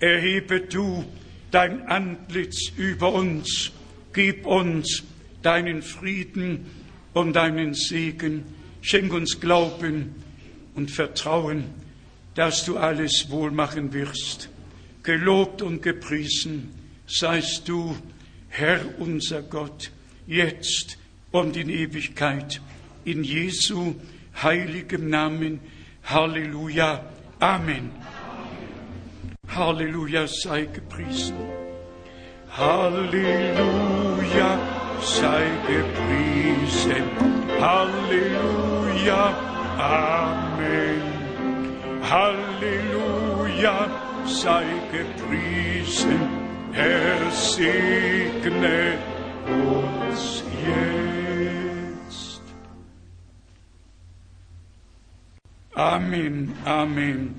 Erhebe du dein Antlitz über uns, gib uns deinen Frieden und deinen Segen. Schenk uns Glauben und Vertrauen, dass du alles wohl machen wirst. Gelobt und gepriesen seist du, Herr unser Gott, jetzt und in Ewigkeit. In Jesu heiligem Namen. Halleluja. Amen. Halleluja sei gepriesen. Halleluja sei gepriesen. Halleluja, Amen. Halleluja, sei gepriesen. Herr segne uns jetzt. Amen, Amen.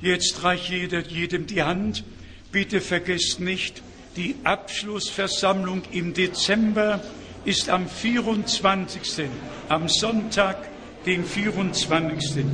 Jetzt reicht jeder jedem die Hand. Bitte vergesst nicht, die Abschlussversammlung im Dezember ist am 24. am Sonntag, den 24.